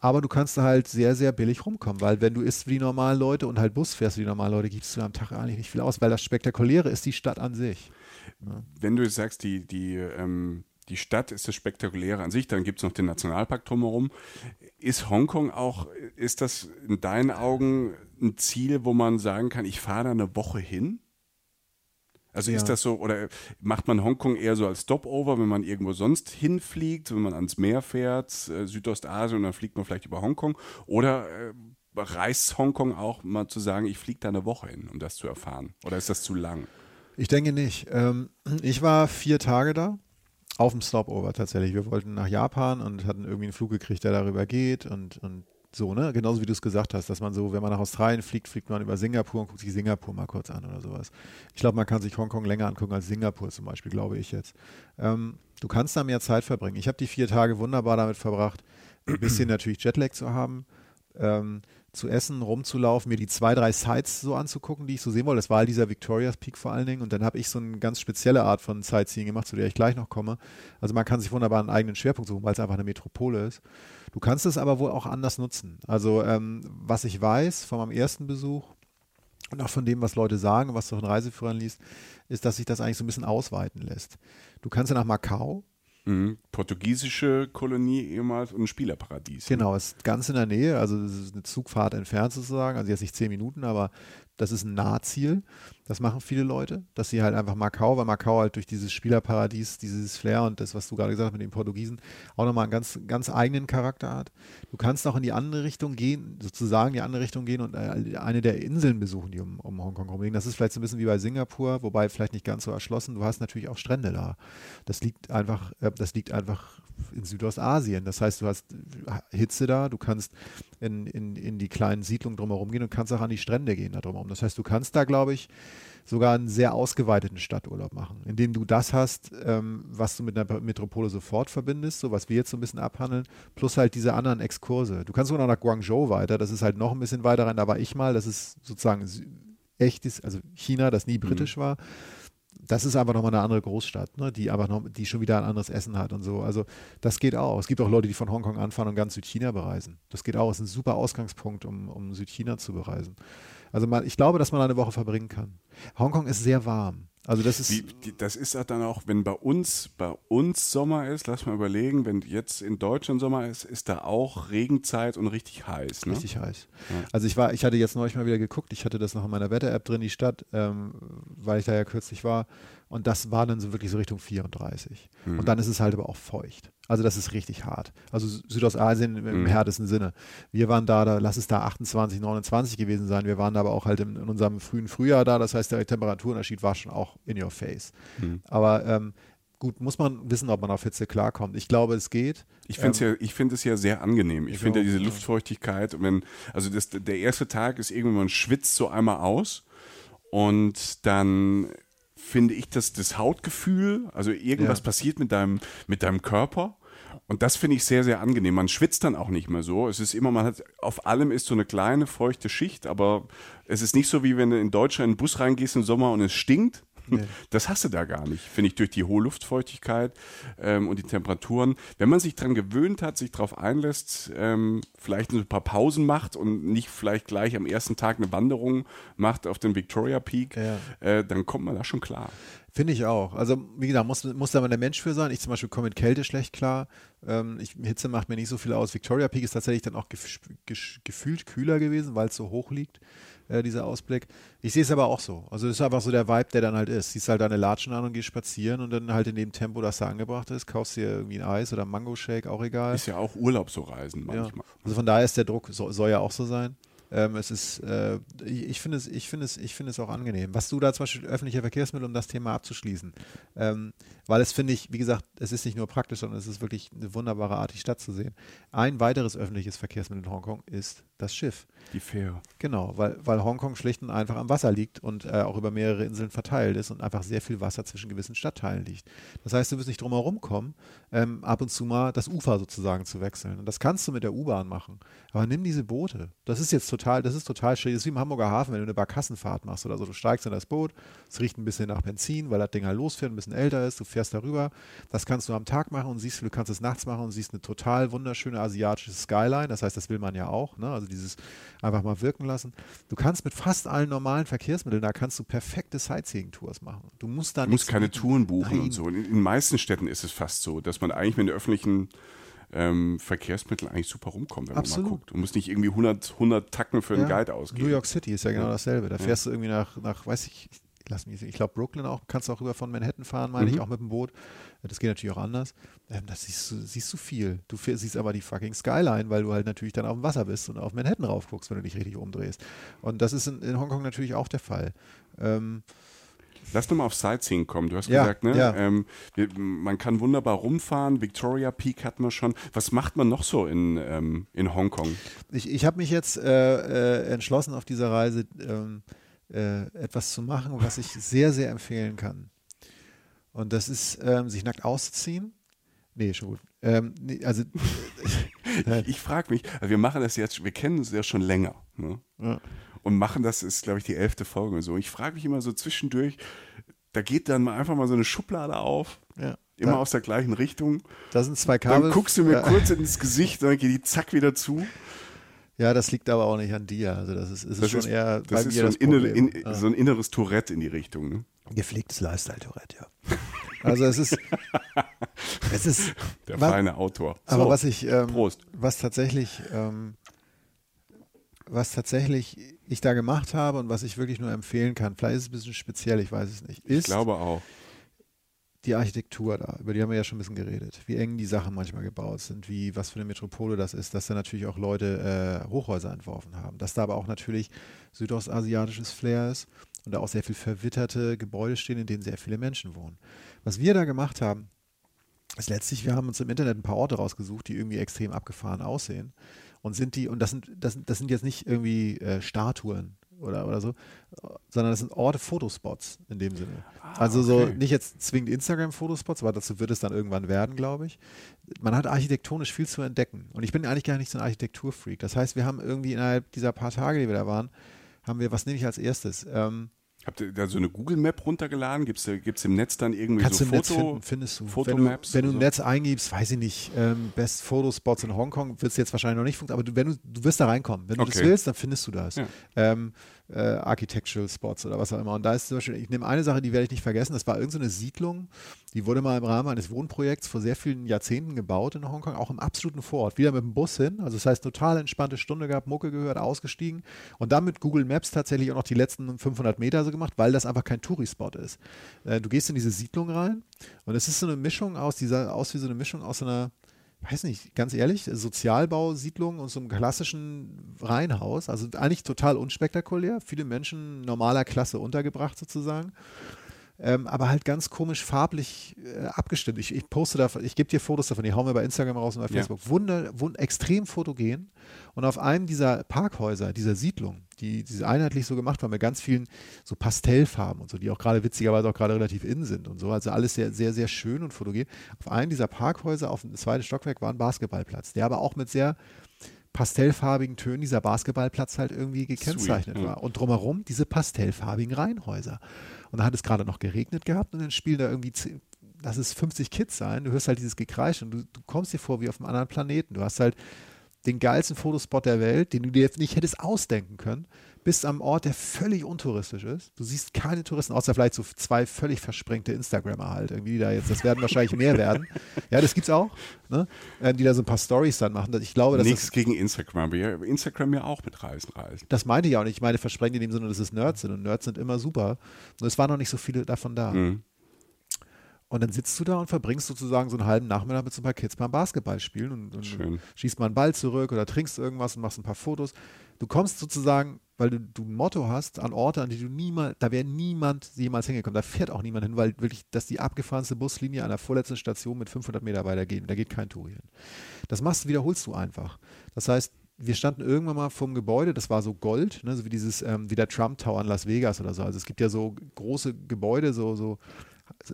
aber du kannst halt sehr, sehr billig rumkommen, weil wenn du isst wie die normalen Leute und halt Bus fährst wie die normalen Leute, gibst du am Tag eigentlich nicht viel aus, weil das Spektakuläre ist die Stadt an sich. Wenn du sagst, die, die, ähm, die Stadt ist das Spektakuläre an sich, dann gibt es noch den Nationalpark drumherum. Ist Hongkong auch, ist das in deinen Augen ein Ziel, wo man sagen kann, ich fahre da eine Woche hin? Also Ja. ist das so, oder macht man Hongkong eher so als Stopover, wenn man irgendwo sonst hinfliegt, wenn man ans Meer fährt, äh, Südostasien und dann fliegt man vielleicht über Hongkong? Oder äh, reist Hongkong auch mal zu sagen, ich fliege da eine Woche hin, um das zu erfahren? Oder ist das zu lang? Ich denke nicht. Ähm, ich war vier Tage da. Auf dem Stopover tatsächlich. Wir wollten nach Japan und hatten irgendwie einen Flug gekriegt, der darüber geht und, und so, ne? Genauso wie du es gesagt hast, dass man so, wenn man nach Australien fliegt, fliegt man über Singapur und guckt sich Singapur mal kurz an oder sowas. Ich glaube, man kann sich Hongkong länger angucken als Singapur zum Beispiel, glaube ich jetzt. Ähm, du kannst da mehr Zeit verbringen. Ich habe die vier Tage wunderbar damit verbracht, ein bisschen natürlich Jetlag zu haben, ähm, zu essen, rumzulaufen, mir die zwei, drei Sites so anzugucken, die ich so sehen wollte. Das war halt dieser Victoria's Peak vor allen Dingen. Und dann habe ich so eine ganz spezielle Art von Sightseeing gemacht, zu der ich gleich noch komme. Also man kann sich wunderbar einen eigenen Schwerpunkt suchen, weil es einfach eine Metropole ist. Du kannst es aber wohl auch anders nutzen. Also ähm, was ich weiß von meinem ersten Besuch und auch von dem, was Leute sagen, was du von Reiseführern liest, ist, dass sich das eigentlich so ein bisschen ausweiten lässt. Du kannst ja nach Macau, Mhm. Portugiesische Kolonie ehemals und ein Spielerparadies. Genau, ist ganz in der Nähe, also das ist eine Zugfahrt entfernt sozusagen, also jetzt nicht zehn Minuten, aber das ist ein Nahziel. Das machen viele Leute, dass sie halt einfach Macau, weil Macau halt durch dieses Spielerparadies, dieses Flair und das, was du gerade gesagt hast mit den Portugiesen, auch nochmal einen ganz, ganz eigenen Charakter hat. Du kannst auch in die andere Richtung gehen, sozusagen die andere Richtung gehen und äh, eine der Inseln besuchen, die um, um Hongkong rumliegen. Das ist vielleicht so ein bisschen wie bei Singapur, wobei vielleicht nicht ganz so erschlossen. Du hast natürlich auch Strände da. Das liegt einfach, äh, das liegt einfach in Südostasien. Das heißt, du hast Hitze da, du kannst in, in, in die kleinen Siedlungen drumherum gehen und kannst auch an die Strände gehen da drumherum. Das heißt, du kannst da, glaube ich, sogar einen sehr ausgeweiteten Stadturlaub machen, indem du das hast, ähm, was du mit einer Metropole sofort verbindest, so was wir jetzt so ein bisschen abhandeln, plus halt diese anderen Exkurse. Du kannst sogar noch nach Guangzhou weiter, das ist halt noch ein bisschen weiter rein, da war ich mal, das ist sozusagen echtes, also China, das nie britisch war. Das ist einfach nochmal eine andere Großstadt, ne, die aber noch, die schon wieder ein anderes Essen hat und so. Also das geht auch. Es gibt auch Leute, die von Hongkong anfahren und ganz Südchina bereisen. Das geht auch. Es ist ein super Ausgangspunkt, um, um Südchina zu bereisen. Also man, ich glaube, dass man da eine Woche verbringen kann. Hongkong ist sehr warm. Also das ist Wie, das ist dann auch, wenn bei uns, bei uns Sommer ist, lass mal überlegen, wenn jetzt in Deutschland Sommer ist, ist da auch Regenzeit und richtig heiß. Ne? richtig heiß. Also ich war, ich hatte jetzt neulich mal wieder geguckt, ich hatte das noch in meiner Wetter-App drin, die Stadt, ähm, weil ich da ja kürzlich war. Und das war dann so wirklich so Richtung 34. Und dann ist es halt aber auch feucht. Also das ist richtig hart. Also Sü- Südostasien im, im härtesten Sinne. Wir waren da, da, lass es da 28, 29 gewesen sein. Wir waren aber auch halt in, in unserem frühen Frühjahr da. Das heißt, der Temperaturunterschied war schon auch in your face. Aber ähm, gut, muss man wissen, ob man auf Hitze klarkommt. Ich glaube, es geht. Ich finde es ja, ich finde es ja sehr angenehm. Ich Ich finde ja diese. Luftfeuchtigkeit, wenn, also das, der erste Tag ist irgendwie, man schwitzt so einmal aus und dann finde ich das, das Hautgefühl, also irgendwas Ja. passiert mit deinem, mit deinem Körper. Und das finde ich sehr, sehr angenehm. Man schwitzt dann auch nicht mehr so. Es ist immer, man hat, auf allem ist so eine kleine feuchte Schicht, aber es ist nicht so, wie wenn du in Deutschland in den Bus reingehst im Sommer und es stinkt. Nee. Das hast du da gar nicht, finde ich, durch die hohe Luftfeuchtigkeit ähm, und die Temperaturen. Wenn man sich dran gewöhnt hat, sich darauf einlässt, ähm, vielleicht ein paar Pausen macht und nicht vielleicht gleich am ersten Tag eine Wanderung macht auf den Victoria Peak, Ja. äh, dann kommt man da schon klar. Finde ich auch. Also, wie gesagt, muss, muss da mal der Mensch für sein. Ich zum Beispiel komme mit Kälte schlecht klar. Ähm, ich, Hitze macht mir nicht so viel aus. Victoria Peak ist tatsächlich dann auch gef gef gefühlt kühler gewesen, weil es so hoch liegt, äh, dieser Ausblick. Ich sehe es aber auch so. Also, es ist einfach so der Vibe, der dann halt ist. Siehst halt deine Latschen an und gehst spazieren und dann halt in dem Tempo, das da angebracht ist, kaufst dir irgendwie ein Eis oder einen Mango-Shake, auch egal. Ist ja auch Urlaub so reisen Ja. manchmal. Also von daher ist der Druck, so, soll ja auch so sein. Ähm, es ist, äh, ich finde es, ich finde es, ich finde es auch angenehm. Was du da zum Beispiel öffentliche Verkehrsmittel, um das Thema abzuschließen, ähm, weil es finde ich, wie gesagt, es ist nicht nur praktisch, sondern es ist wirklich eine wunderbare Art, die Stadt zu sehen. Ein weiteres öffentliches Verkehrsmittel in Hongkong ist das Schiff. Die Fähre. Genau, weil, weil Hongkong schlicht und einfach am Wasser liegt und äh, auch über mehrere Inseln verteilt ist und einfach sehr viel Wasser zwischen gewissen Stadtteilen liegt. Das heißt, du wirst nicht drum herum kommen, ähm, ab und zu mal das Ufer sozusagen zu wechseln. Und das kannst du mit der U-Bahn machen. Aber nimm diese Boote. Das ist jetzt total, das ist total schön. Das ist wie im Hamburger Hafen, wenn du eine Barkassenfahrt machst oder so. Du steigst in das Boot, es riecht ein bisschen nach Benzin, weil das Ding halt losfährt, ein bisschen älter ist. Du fährst darüber. Das kannst du am Tag machen und siehst, du kannst es nachts machen und siehst eine total wunderschöne asiatische Skyline. Das heißt, das will man ja auch. Ne? Also dieses einfach mal wirken lassen. Du kannst mit fast allen normalen Verkehrsmitteln, da kannst du perfekte Sightseeing-Tours machen. Du musst da Du musst keine mieten. Touren buchen Nein. und so. In, den meisten Städten ist es fast so, dass man eigentlich mit den öffentlichen ähm, Verkehrsmitteln eigentlich super rumkommen, wenn Absolut. man mal guckt. Du musst nicht irgendwie 100, 100 Tacken für einen Guide ausgeben. New York City ist ja genau Ja. dasselbe. Da Ja. fährst du irgendwie nach, nach weiß ich, ich lass mich, ich glaube Brooklyn auch, kannst du auch rüber von Manhattan fahren, meine ich, Mhm. auch mit dem Boot. Das geht natürlich auch anders. Ähm, das siehst du, siehst du viel. Du siehst aber die fucking Skyline, weil du halt natürlich dann auf dem Wasser bist und auf Manhattan raufguckst, wenn du dich richtig umdrehst. Und das ist in, in Hongkong natürlich auch der Fall. Ähm, Lass nochmal auf Sightseeing kommen. Du hast Ja, gesagt, ne? ja. Ähm, wir, man kann wunderbar rumfahren. Victoria Peak hatten wir schon. Was macht man noch so in, ähm, in Hongkong? Ich, ich habe mich jetzt äh, äh, entschlossen, auf dieser Reise ähm, äh, etwas zu machen, was ich sehr, sehr empfehlen kann. Und das ist, ähm, sich nackt auszuziehen. Nee, schon gut. Ähm, nee, also. Ich, ich frage mich, wir machen das jetzt, wir kennen uns ja schon länger. Ne? ja. Und machen das, ist glaube ich die elfte Folge so. Ich frage mich immer so zwischendurch, da geht dann mal einfach mal so eine Schublade auf, ja. immer da, aus der gleichen Richtung. da sind zwei Dann Kabel. guckst du mir ja, kurz ins Gesicht, dann geht die zack wieder zu. Ja, das liegt aber auch nicht an dir. Also das ist, ist Das schon ist, eher das ist mir so, ein das inner, Problem. in, Ja. so ein inneres Tourette in die Richtung. Ne? Gepflegtes Lifestyle-Tourette, ja. Also es ist, es ist, Der Was- feine Autor. aber So, was ich, ähm, Prost. was tatsächlich, ähm, was tatsächlich ich da gemacht habe und was ich wirklich nur empfehlen kann, vielleicht ist es ein bisschen speziell, ich weiß es nicht, Ich ist glaube auch. Die Architektur da. Über die haben wir ja schon ein bisschen geredet. Wie eng die Sachen manchmal gebaut sind, wie was für eine Metropole das ist, dass da natürlich auch Leute äh, Hochhäuser entworfen haben, dass da aber auch natürlich südostasiatisches Flair ist und da auch sehr viel verwitterte Gebäude stehen, in denen sehr viele Menschen wohnen. Was wir da gemacht haben, ist letztlich, wir haben uns im Internet ein paar Orte rausgesucht, die irgendwie extrem abgefahren aussehen. Und sind die, und das sind, das, das sind jetzt nicht irgendwie äh, Statuen oder, oder so, sondern das sind Orte, Fotospots in dem Sinne. also so okay. nicht jetzt zwingend Instagram-Fotospots, aber dazu wird es dann irgendwann werden, glaube ich. Man hat architektonisch viel zu entdecken. Und ich bin eigentlich gar nicht so ein Architekturfreak. Das heißt, wir haben irgendwie innerhalb dieser paar Tage, die wir da waren, haben wir, was nehme ich als erstes? Ähm, Habt ihr da so eine Google Map runtergeladen? Gibt es im Netz dann irgendwie Kannst so du im Netz Foto? finden, findest du. Fotomaps wenn du, wenn du im? Netz eingibst, weiß ich nicht, ähm, Best Photospots in Hongkong, wird es jetzt wahrscheinlich noch nicht funktionieren, aber du, wenn du, du wirst da reinkommen. Wenn du das Okay. willst, dann findest du das. Ja. Ähm, äh, Architectural Spots oder was auch immer. Und da ist zum Beispiel, ich nehme eine Sache, die werde ich nicht vergessen, das war irgendeine so Siedlung, die wurde mal im Rahmen eines Wohnprojekts vor sehr vielen Jahrzehnten gebaut in Hongkong, auch im absoluten Vorort. Wieder mit dem Bus hin, also das heißt total entspannte Stunde gehabt, Mucke gehört, ausgestiegen und dann mit Google Maps tatsächlich auch noch die letzten 500 Meter so gemacht, weil das einfach kein Touri-Spot ist. Äh, du gehst in diese Siedlung rein und es ist so eine Mischung aus, dieser, aus wie so eine Mischung aus so einer weiß nicht, ganz ehrlich, Sozialbausiedlung und so einem klassischen Reihenhaus. Also eigentlich total unspektakulär. Viele Menschen normaler Klasse untergebracht sozusagen. Ähm, aber halt ganz komisch farblich äh, abgestimmt. Ich, ich poste davon, ich gebe dir Fotos davon, die hauen wir bei Instagram raus und bei Ja. Facebook. Wunder, wund, extrem fotogen. Und auf einem dieser Parkhäuser, dieser Siedlung, die, die einheitlich so gemacht waren, mit ganz vielen so Pastellfarben und so, die auch gerade witzigerweise auch gerade relativ in sind und so. Also alles sehr, sehr, sehr schön und fotogen. Auf einem dieser Parkhäuser, auf dem zweiten Stockwerk, war ein Basketballplatz, der aber auch mit sehr pastellfarbigen Tönen dieser Basketballplatz halt irgendwie gekennzeichnet Sweet, ja. war. Und drumherum diese pastellfarbigen Reihenhäuser. Und da hat es gerade noch geregnet gehabt und dann spielen da irgendwie, zehn- lass es 50 Kids sein, du hörst halt dieses Gekreisch und du, du kommst dir vor wie auf einem anderen Planeten. Du hast halt den geilsten Fotospot der Welt, den du dir jetzt nicht hättest ausdenken können, bist am Ort, der völlig untouristisch ist. Du siehst keine Touristen, außer vielleicht so zwei völlig versprengte Instagrammer halt, irgendwie die da jetzt, das werden wahrscheinlich mehr werden. Ja, das gibt's auch, ne? Äh, die da so ein paar Stories dann machen. Ich glaube, das ist Nichts gegen Instagram. Instagram ja auch mit Reisen, Reisen. das meinte ich auch nicht. Ich meine versprengt in dem Sinne, dass es Nerds sind und Nerds sind immer super. Nur es waren noch nicht so viele davon da. Mhm. Und dann sitzt du da und verbringst sozusagen so einen halben Nachmittag mit so ein paar Kids beim Basketball spielen und, und schießt mal einen Ball zurück oder trinkst irgendwas und machst ein paar Fotos. Du kommst sozusagen, weil du, du ein Motto hast, an Orte, an die du niemals, da wäre niemand jemals hingekommen. Da fährt auch niemand hin, weil wirklich das die abgefahrenste Buslinie an der vorletzten Station mit 500 Meter weitergeht. Da geht kein Touri hin. Das machst, wiederholst du einfach. Das heißt, wir standen irgendwann mal vorm Gebäude, das war so Gold, ne, so wie dieses, ähm, wie der Trump Tower in Las Vegas oder so. Also es gibt ja so große Gebäude, so, so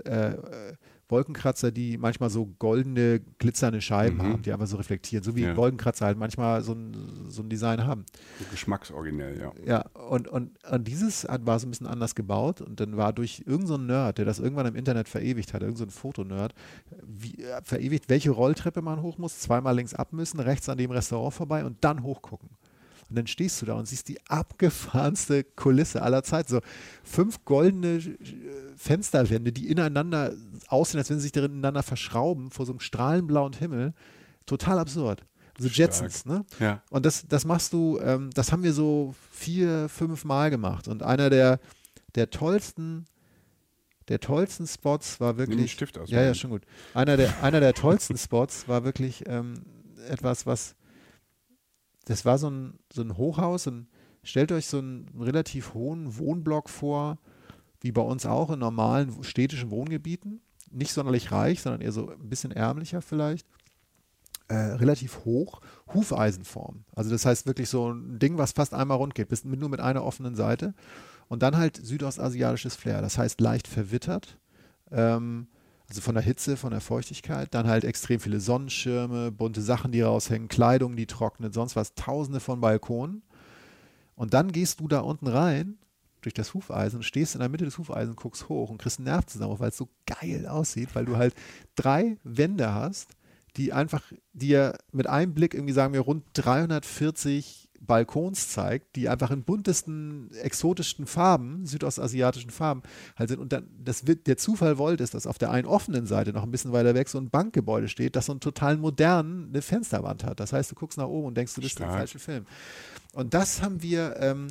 äh, äh, Wolkenkratzer, die manchmal so goldene, glitzernde Scheiben Mhm. haben, die einfach so reflektieren, so wie Ja. Wolkenkratzer halt manchmal so ein, so ein Design haben. So geschmacksoriginell, ja. Ja, und, und, und dieses hat, war so ein bisschen anders gebaut und dann war durch irgendeinen so Nerd, der das irgendwann im Internet verewigt hat, irgendein so Fotonerd, wie, äh, verewigt, welche Rolltreppe man hoch muss, zweimal links ab müssen, rechts an dem Restaurant vorbei und dann hochgucken. Und dann stehst du da und siehst die abgefahrenste Kulisse aller Zeit. So fünf goldene äh, Fensterwände, die ineinander aussehen, als wenn sie sich darin ineinander verschrauben, vor so einem strahlenblauen Himmel. Total absurd. So Jetsons, ne? Ja. Und das, das machst du, ähm, das haben wir so vier, fünf Mal gemacht. Und einer der, der tollsten, der tollsten Spots war Nimm den wirklich. Stift aus. Ja, ja, schon gut. Einer der, einer der tollsten Spots war wirklich ähm, etwas, was. Das war so ein, so ein Hochhaus und stellt euch so einen relativ hohen Wohnblock vor, wie bei uns auch in normalen städtischen Wohngebieten. Nicht sonderlich reich, sondern eher so ein bisschen ärmlicher vielleicht. Äh, relativ hoch, Hufeisenform. Also das heißt wirklich so ein Ding, was fast einmal rund geht, bis, nur mit einer offenen Seite. Und dann halt südostasiatisches Flair, das heißt leicht verwittert. Ähm, also von der Hitze, von der Feuchtigkeit. Dann halt extrem viele Sonnenschirme, bunte Sachen, die raushängen, Kleidung, die trocknet, sonst was. Tausende von Balkonen. Und dann gehst du da unten rein durch das Hufeisen, stehst in der Mitte des Hufeisens, guckst hoch und kriegst einen Nervzusammenbruch, weil es so geil aussieht, weil du halt drei Wände hast, die einfach dir mit einem Blick irgendwie sagen wir rund 340 Balkons zeigt, die einfach in buntesten, exotischsten Farben, südostasiatischen Farben halt sind. Und dann, das wird, der Zufall wollte es, dass auf der einen offenen Seite noch ein bisschen weiter weg so ein Bankgebäude steht, das so einen total modernen eine Fensterwand hat. Das heißt, du guckst nach oben und denkst, du bist im Stark. falschen Film. Und das haben wir ähm,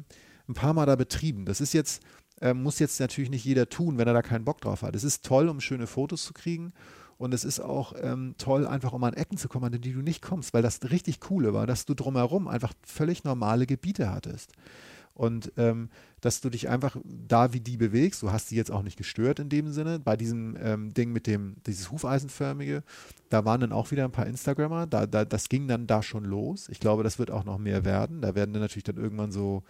ein paar Mal da betrieben. Das ist jetzt, ähm, muss jetzt natürlich nicht jeder tun, wenn er da keinen Bock drauf hat. Es ist toll, um schöne Fotos zu kriegen. Und es ist auch ähm, toll, einfach um an Ecken zu kommen, an die du nicht kommst, weil das richtig Coole war, dass du drumherum einfach völlig normale Gebiete hattest. Und ähm, dass du dich einfach da wie die bewegst, du hast sie jetzt auch nicht gestört in dem Sinne. Bei diesem ähm, Ding mit dem, dieses Hufeisenförmige, da waren dann auch wieder ein paar Instagrammer, da, da, das ging dann da schon los. Ich glaube, das wird auch noch mehr werden. Da werden dann natürlich dann irgendwann so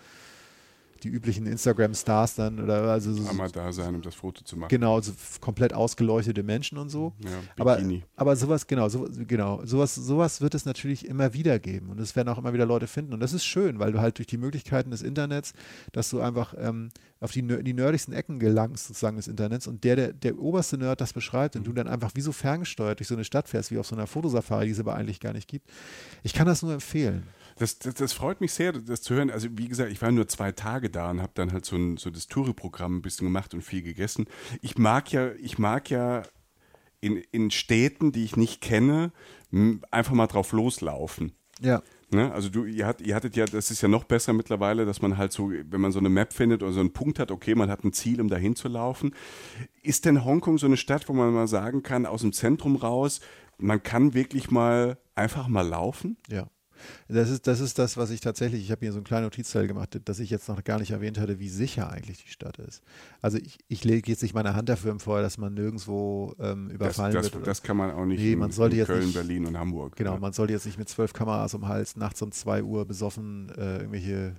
die üblichen Instagram-Stars dann oder also so, Einmal da sein, um das Foto zu machen. genau, so komplett ausgeleuchtete Menschen und so. Ja, Aber, aber sowas, genau, so, genau, sowas, sowas wird es natürlich immer wieder geben und es werden auch immer wieder Leute finden und das ist schön, weil du halt durch die Möglichkeiten des Internets, dass du einfach ähm, auf die, die nerdigsten Ecken gelangst sozusagen des Internets und der, der, der oberste Nerd das beschreibt und du dann einfach wie so ferngesteuert durch so eine Stadt fährst, wie auf so einer Fotosafari, die es aber eigentlich gar nicht gibt. Ich kann das nur empfehlen. Das, das, das freut mich sehr, das zu hören. Also wie gesagt, ich war nur zwei Tage da und habe dann halt so, ein, so das Touri-Programm ein bisschen gemacht und viel gegessen. Ich mag ja, ich mag ja in, in Städten, die ich nicht kenne, einfach mal drauf loslaufen. Ja. Ne? Also du, ihr, hat, ihr hattet ja, das ist ja noch besser mittlerweile, dass man halt so, wenn man so eine Map findet oder so einen Punkt hat, okay, man hat ein Ziel, um dahin zu laufen. Ist denn Hongkong so eine Stadt, wo man mal sagen kann, aus dem Zentrum raus, man kann wirklich mal einfach mal laufen? Ja. Das ist, das ist das, was ich tatsächlich, ich habe hier so einen kleinen Notizteil gemacht, dass ich jetzt noch gar nicht erwähnt hatte, wie sicher eigentlich die Stadt ist. Also ich, ich lege jetzt nicht meine Hand dafür vor, dass man nirgendwo ähm, Das, überfallen das, wird. oder- das kann man auch nicht Nee, in, man sollte in jetzt Köln, nicht- Berlin und Hamburg. Genau, ne? man sollte jetzt nicht mit zwölf Kameras um Hals nachts um zwei Uhr besoffen äh, irgendwelche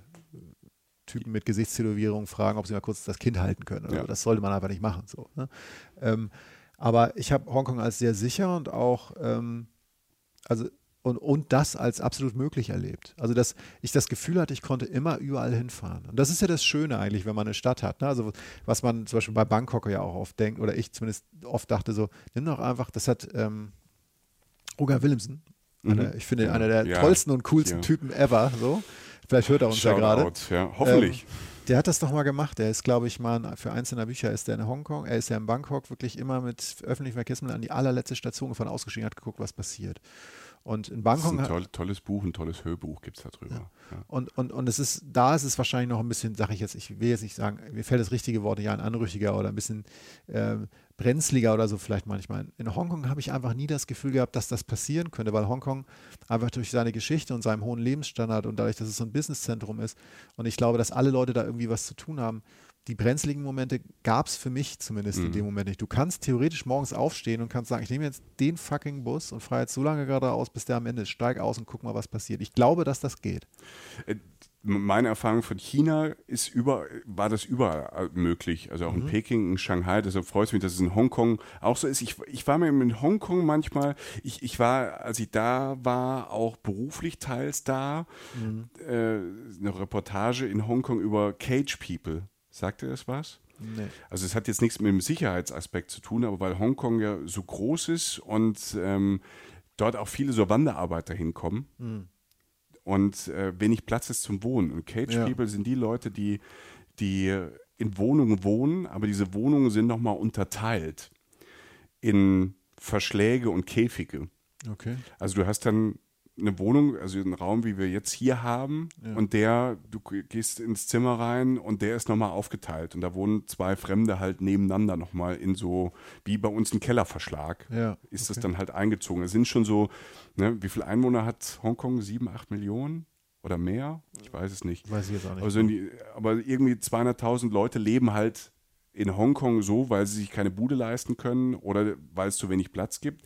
Typen mit Gesichtstätowierung fragen, ob sie mal kurz das Kind halten können. Ja. so. Das sollte man einfach nicht machen. So, ne? ähm, aber ich habe Hongkong als sehr sicher und auch ähm, also und, und das als absolut möglich erlebt. Also dass ich das Gefühl hatte, ich konnte immer überall hinfahren. Und das ist ja das Schöne eigentlich, wenn man eine Stadt hat. Ne? Also was man zum Beispiel bei Bangkok ja auch oft denkt, oder ich zumindest oft dachte so, nimm doch einfach, das hat ähm, Roger Willemsen, einer, Mhm. ich finde, Ja. einer der Ja. tollsten und coolsten Ja. Typen ever. So. Vielleicht hört er uns ja gerade. Ja, hoffentlich. Ähm, Der hat das doch mal gemacht. Der ist, glaube ich, mal für eins seiner Bücher ist der in Hongkong. Er ist ja in Bangkok wirklich immer mit öffentlichen Verkehrsmitteln an die allerletzte Station gefahren, ausgestiegen, hat geguckt, was passiert. Und in das ist Bangkok ein toll, tolles Buch, ein tolles Hörbuch gibt es da drüber. Ja. und, und, und es ist, da ist es wahrscheinlich noch ein bisschen, sage ich jetzt, ich will jetzt nicht sagen, mir fällt das richtige Wort nicht ein, anrüchiger oder ein bisschen ähm, brenzliger oder so vielleicht manchmal. In Hongkong habe ich einfach nie das Gefühl gehabt, dass das passieren könnte, weil Hongkong einfach durch seine Geschichte und seinem hohen Lebensstandard und dadurch, dass es so ein Businesszentrum ist und ich glaube, dass alle Leute da irgendwie was zu tun haben, die brenzligen Momente gab es für mich zumindest in Mhm. dem Moment nicht. Du kannst theoretisch morgens aufstehen und kannst sagen, ich nehme jetzt den fucking Bus und fahre jetzt so lange geradeaus, bis der am Ende ist. Steig aus und guck mal, was passiert. Ich glaube, dass das geht. Äh, Meine Erfahrung von China ist über, war das überall möglich. Also auch Mhm. in Peking, in Shanghai. Deshalb freut es mich, dass es in Hongkong auch so ist. Ich, ich war mir in Hongkong manchmal, ich, ich war, als ich da war, auch beruflich teils da. Mhm. Äh, eine Reportage in Hongkong über Cage People. Sagt ihr das was? Nee. Also es hat jetzt nichts mit dem Sicherheitsaspekt zu tun, aber weil Hongkong ja so groß ist und ähm, dort auch viele so Wanderarbeiter hinkommen Hm. und äh, wenig Platz ist zum Wohnen. Und Cage Ja. People sind die Leute, die, die in Wohnungen wohnen, aber diese Wohnungen sind nochmal unterteilt in Verschläge und Käfige. Okay. Also du hast dann eine Wohnung, also einen Raum, wie wir jetzt hier haben, Ja. und der, du gehst ins Zimmer rein und der ist nochmal aufgeteilt. Und da wohnen zwei Fremde halt nebeneinander nochmal in so, wie bei uns ein Kellerverschlag, Ja. ist das dann halt eingezogen. Es sind schon so, ne, wie viele Einwohner hat Hongkong? Sieben, acht Millionen oder mehr? Ich weiß es nicht. Weiß ich jetzt auch nicht. Also die, aber irgendwie 200.000 Leute leben halt in Hongkong so, weil sie sich keine Bude leisten können oder weil es zu wenig Platz gibt.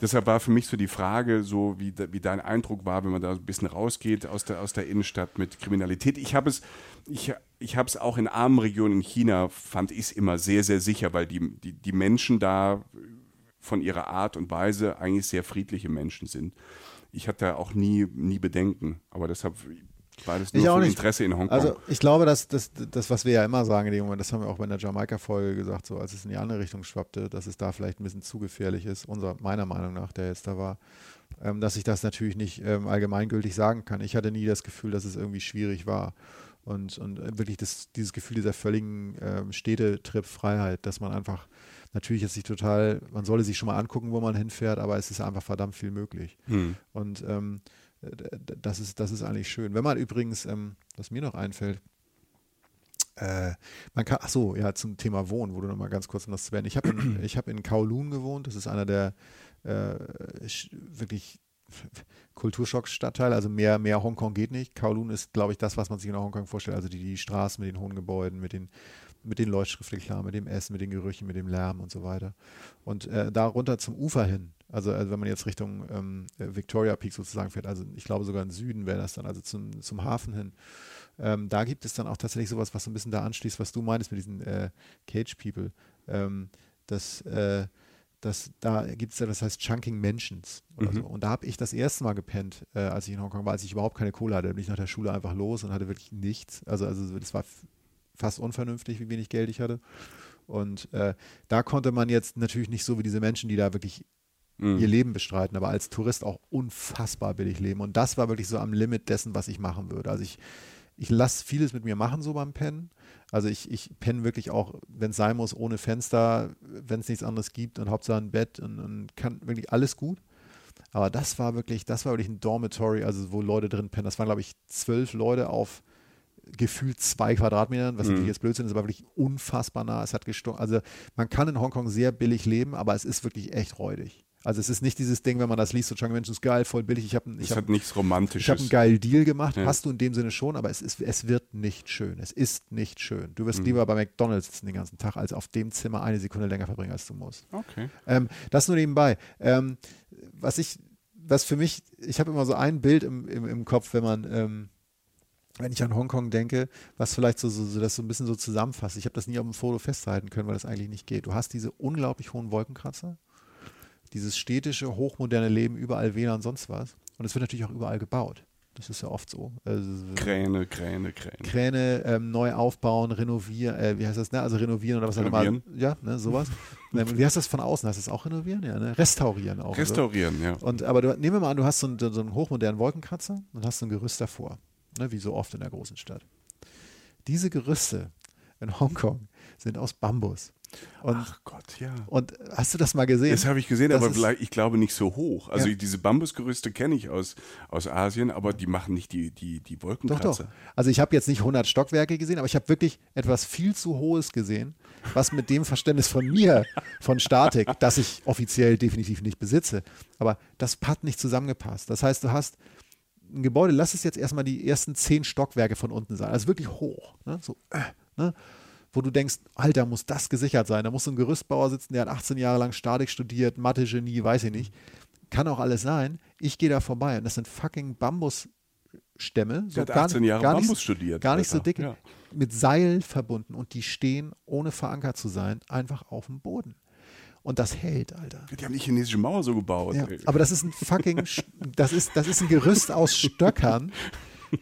Deshalb war für mich so die Frage, so wie, wie dein Eindruck war, wenn man da ein bisschen rausgeht aus der, aus der Innenstadt mit Kriminalität. Ich habe es, ich, ich habe es auch in armen Regionen in China, fand ich es immer sehr, sehr sicher, weil die, die, die Menschen da von ihrer Art und Weise eigentlich sehr friedliche Menschen sind. Ich hatte da auch nie, nie Bedenken, aber deshalb das nur Ich auch nicht. Interesse in Hongkong. Also ich glaube, dass das, das, was wir ja immer sagen in dem Moment, das haben wir auch bei der Jamaika-Folge gesagt, so als es in die andere Richtung schwappte, dass es da vielleicht ein bisschen zu gefährlich ist, unser, meiner Meinung nach, der jetzt da war, ähm, dass ich das natürlich nicht ähm, allgemeingültig sagen kann. Ich hatte nie das Gefühl, dass es irgendwie schwierig war. Und, und äh, wirklich das, dieses Gefühl dieser völligen ähm, Städtetrip-Freiheit, dass man einfach, natürlich jetzt nicht total, man solle sich schon mal angucken, wo man hinfährt, aber es ist einfach verdammt viel möglich. hm. Und ähm, das, ist, das ist eigentlich schön. Wenn man übrigens, ähm, was mir noch einfällt, äh, man kann, ach so, ja, zum Thema Wohnen, wo du nochmal ganz kurz noch das Sven. Ich habe in, hab in Kowloon gewohnt, das ist einer der äh, wirklich Kulturschock-Stadtteile, also mehr, mehr Hongkong geht nicht. Kowloon ist, glaube ich, das, was man sich in Hongkong vorstellt, also die, die Straßen mit den hohen Gebäuden, mit den, mit den Leuchtschriftreklamen, mit dem Essen, mit den Gerüchen, mit dem Lärm und so weiter. Und äh, da runter zum Ufer hin, also, also wenn man jetzt Richtung ähm, äh, Victoria Peak sozusagen fährt, also ich glaube sogar im Süden wäre das dann, also zum, zum Hafen hin, ähm, da gibt es dann auch tatsächlich sowas, was so ein bisschen da anschließt, was du meinst mit diesen äh, Cage People. Ähm, das, äh, das, da gibt es ja, das heißt Chunking Mansions Mhm. so. Und da habe ich das erste Mal gepennt, äh, als ich in Hongkong war, als ich überhaupt keine Kohle hatte. Da bin ich nach der Schule einfach los und hatte wirklich nichts. Also, also das war fast unvernünftig, wie wenig Geld ich hatte. Und äh, da konnte man jetzt natürlich nicht so wie diese Menschen, die da wirklich Mhm. ihr Leben bestreiten, aber als Tourist auch unfassbar billig leben. Und das war wirklich so am Limit dessen, was ich machen würde. Also ich, ich lasse vieles mit mir machen, so beim Pennen. Also ich, ich penne wirklich auch, wenn es sein muss, ohne Fenster, wenn es nichts anderes gibt und Hauptsache ein Bett und, und kann wirklich alles gut. Aber das war wirklich, das war wirklich ein Dormitory, also wo Leute drin pennen. Das waren, glaube ich, zwölf Leute auf gefühlt zwei Quadratmetern, was Mhm. natürlich jetzt Blödsinn ist, aber wirklich unfassbar nah. Es hat gestunken. Also man kann in Hongkong sehr billig leben, aber es ist wirklich echt räudig. Also es ist nicht dieses Ding, wenn man das liest, so Chunky Menschen ist geil, voll billig. Ich habe ich hab, hat nichts Romantisches. ich hab einen geilen Deal gemacht, Ja. hast du in dem Sinne schon, aber es, ist, es wird nicht schön. Es ist nicht schön. Du wirst Mhm. lieber bei McDonalds sitzen den ganzen Tag, als auf dem Zimmer eine Sekunde länger verbringen, als du musst. Okay. Ähm, das nur nebenbei. Ähm, was ich, was für mich, ich habe immer so ein Bild im, im, im Kopf, wenn man, ähm, wenn ich an Hongkong denke, was vielleicht so, so, so das so ein bisschen so zusammenfasst. Ich habe das nie auf dem Foto festhalten können, weil das eigentlich nicht geht. Du hast diese unglaublich hohen Wolkenkratzer, dieses städtische, hochmoderne Leben, überall WLAN und sonst was. Und es wird natürlich auch überall gebaut. Das ist ja oft so. Also, Kräne, Kräne, Kräne. Kräne ähm, neu aufbauen, renovieren, äh, wie heißt das, ne? Also renovieren oder was auch immer. Ja, ne, sowas. Ähm, wie heißt das von außen? Heißt das auch renovieren? Ja, ne? Restaurieren auch. Restaurieren, ja. Und aber du, nehmen wir mal an, du hast so einen, so einen hochmodernen Wolkenkratzer und hast so ein Gerüst davor, ne, wie so oft in der großen Stadt. Diese Gerüste in Hongkong sind aus Bambus. Und, Ach Gott, ja. und hast du das mal gesehen? Das habe ich gesehen, Das aber ich glaube nicht so hoch. Also Ja. diese Bambusgerüste kenne ich aus, aus Asien, aber die machen nicht die, die, die Doch, Wolkenkratzer. doch. Also ich habe jetzt nicht 100 Stockwerke gesehen, aber ich habe wirklich etwas viel zu Hohes gesehen, was mit dem Verständnis von mir, von Statik, das ich offiziell definitiv nicht besitze, aber das hat nicht zusammengepasst. Das heißt, du hast ein Gebäude, lass es jetzt erstmal die ersten 10 Stockwerke von unten sein, also wirklich hoch, ne? so, äh, ne? Wo du denkst, Alter, muss das gesichert sein. Da muss so ein Gerüstbauer sitzen, der hat 18 Jahre lang Statik studiert, Mathe-Genie, weiß ich nicht. Kann auch alles sein. Ich gehe da vorbei und das sind fucking Bambusstämme. Der hat 18 Jahre gar Bambus nicht, studiert. Gar nicht so Alter. dick. Ja. Mit Seil verbunden und die stehen, ohne verankert zu sein, einfach auf dem Boden. Und das hält, Alter. Die haben die chinesische Mauer so gebaut. Ja, aber das ist ein fucking, das ist, das ist ein Gerüst aus Stöckern,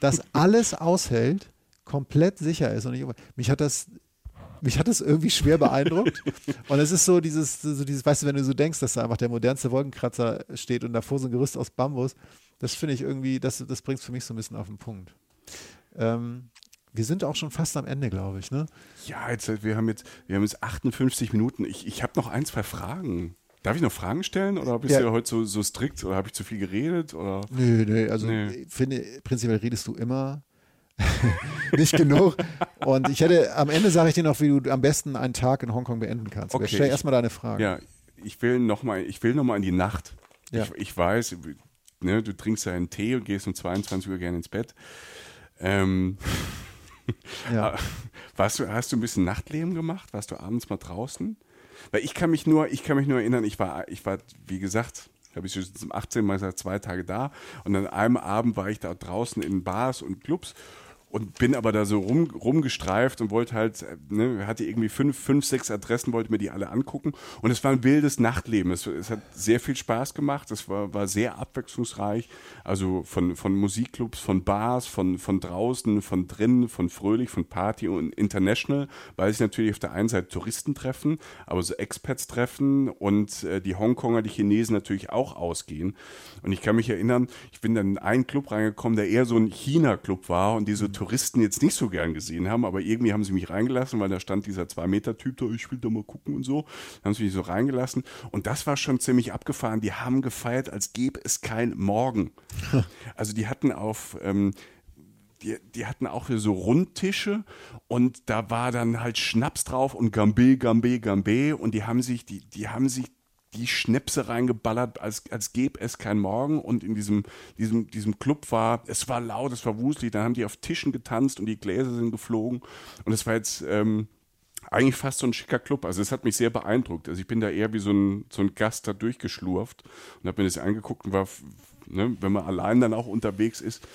das alles aushält, komplett sicher ist. Und ich, mich hat das, mich hat das irgendwie schwer beeindruckt. Und es ist so dieses, so dieses, weißt du, wenn du so denkst, dass da einfach der modernste Wolkenkratzer steht und davor so ein Gerüst aus Bambus, das finde ich irgendwie, das, das bringt es für mich so ein bisschen auf den Punkt. Ähm, wir sind auch schon fast am Ende, glaube ich, ne? ja, jetzt, wir haben jetzt, wir haben jetzt 58 Minuten. Ich, ich habe noch ein, zwei Fragen. Darf ich noch Fragen stellen oder bist Ja. du heute so, so strikt oder habe ich zu viel geredet? Oder? Nö, nö, also Nee. ich finde, prinzipiell redest du immer nicht genug. Und ich hätte, am Ende sage ich dir noch, wie du am besten einen Tag in Hongkong beenden kannst. Okay, stell ich- erstmal deine Frage. Ja, ich will nochmal noch mal in die Nacht. Ja. Ich, ich weiß, ne, du trinkst ja einen Tee und gehst um 22 Uhr gerne ins Bett. Ähm, Ja. warst du, hast du ein bisschen Nachtleben gemacht? Warst du abends mal draußen? Weil ich kann mich nur, ich kann mich nur erinnern, ich war, ich war, wie gesagt, habe ich schon zum 18 Mal gesagt, zwei Tage da und an einem Abend war ich da draußen in Bars und Clubs und bin aber da so rum, rumgestreift und wollte halt, äh, ne, hatte irgendwie fünf, fünf, sechs Adressen, wollte mir die alle angucken und es war ein wildes Nachtleben. Es, es hat sehr viel Spaß gemacht, es war, war sehr abwechslungsreich, also von, von Musikclubs, von Bars, von, von draußen, von drinnen, von fröhlich, von Party und International, weil sich natürlich auf der einen Seite Touristen treffen, aber so Expats treffen und äh, die Hongkonger, die Chinesen natürlich auch ausgehen. Und ich kann mich erinnern, ich bin dann in einen Club reingekommen, der eher so ein China-Club war und diese Touristen jetzt nicht so gern gesehen haben, aber irgendwie haben sie mich reingelassen, weil da stand dieser Zwei-Meter-Typ da, ich will da mal gucken und so. Dann haben sie mich so reingelassen und das war schon ziemlich abgefahren. Die haben gefeiert, als gäbe es kein Morgen. Also die hatten auf... Ähm, die, die hatten auch so Rundtische und da war dann halt Schnaps drauf und Gambé, Gambé, Gambé und die haben sich, die, die haben sich die Schnäpse reingeballert, als, als gäbe es kein Morgen und in diesem, diesem, diesem Club war, es war laut, es war wuselig, dann haben die auf Tischen getanzt und die Gläser sind geflogen und es war jetzt, ähm, eigentlich fast so ein schicker Club. Also es hat mich sehr beeindruckt. Also ich bin da eher wie so ein, so ein Gast da durchgeschlurft und habe mir das angeguckt und war, ne, wenn man allein dann auch unterwegs ist,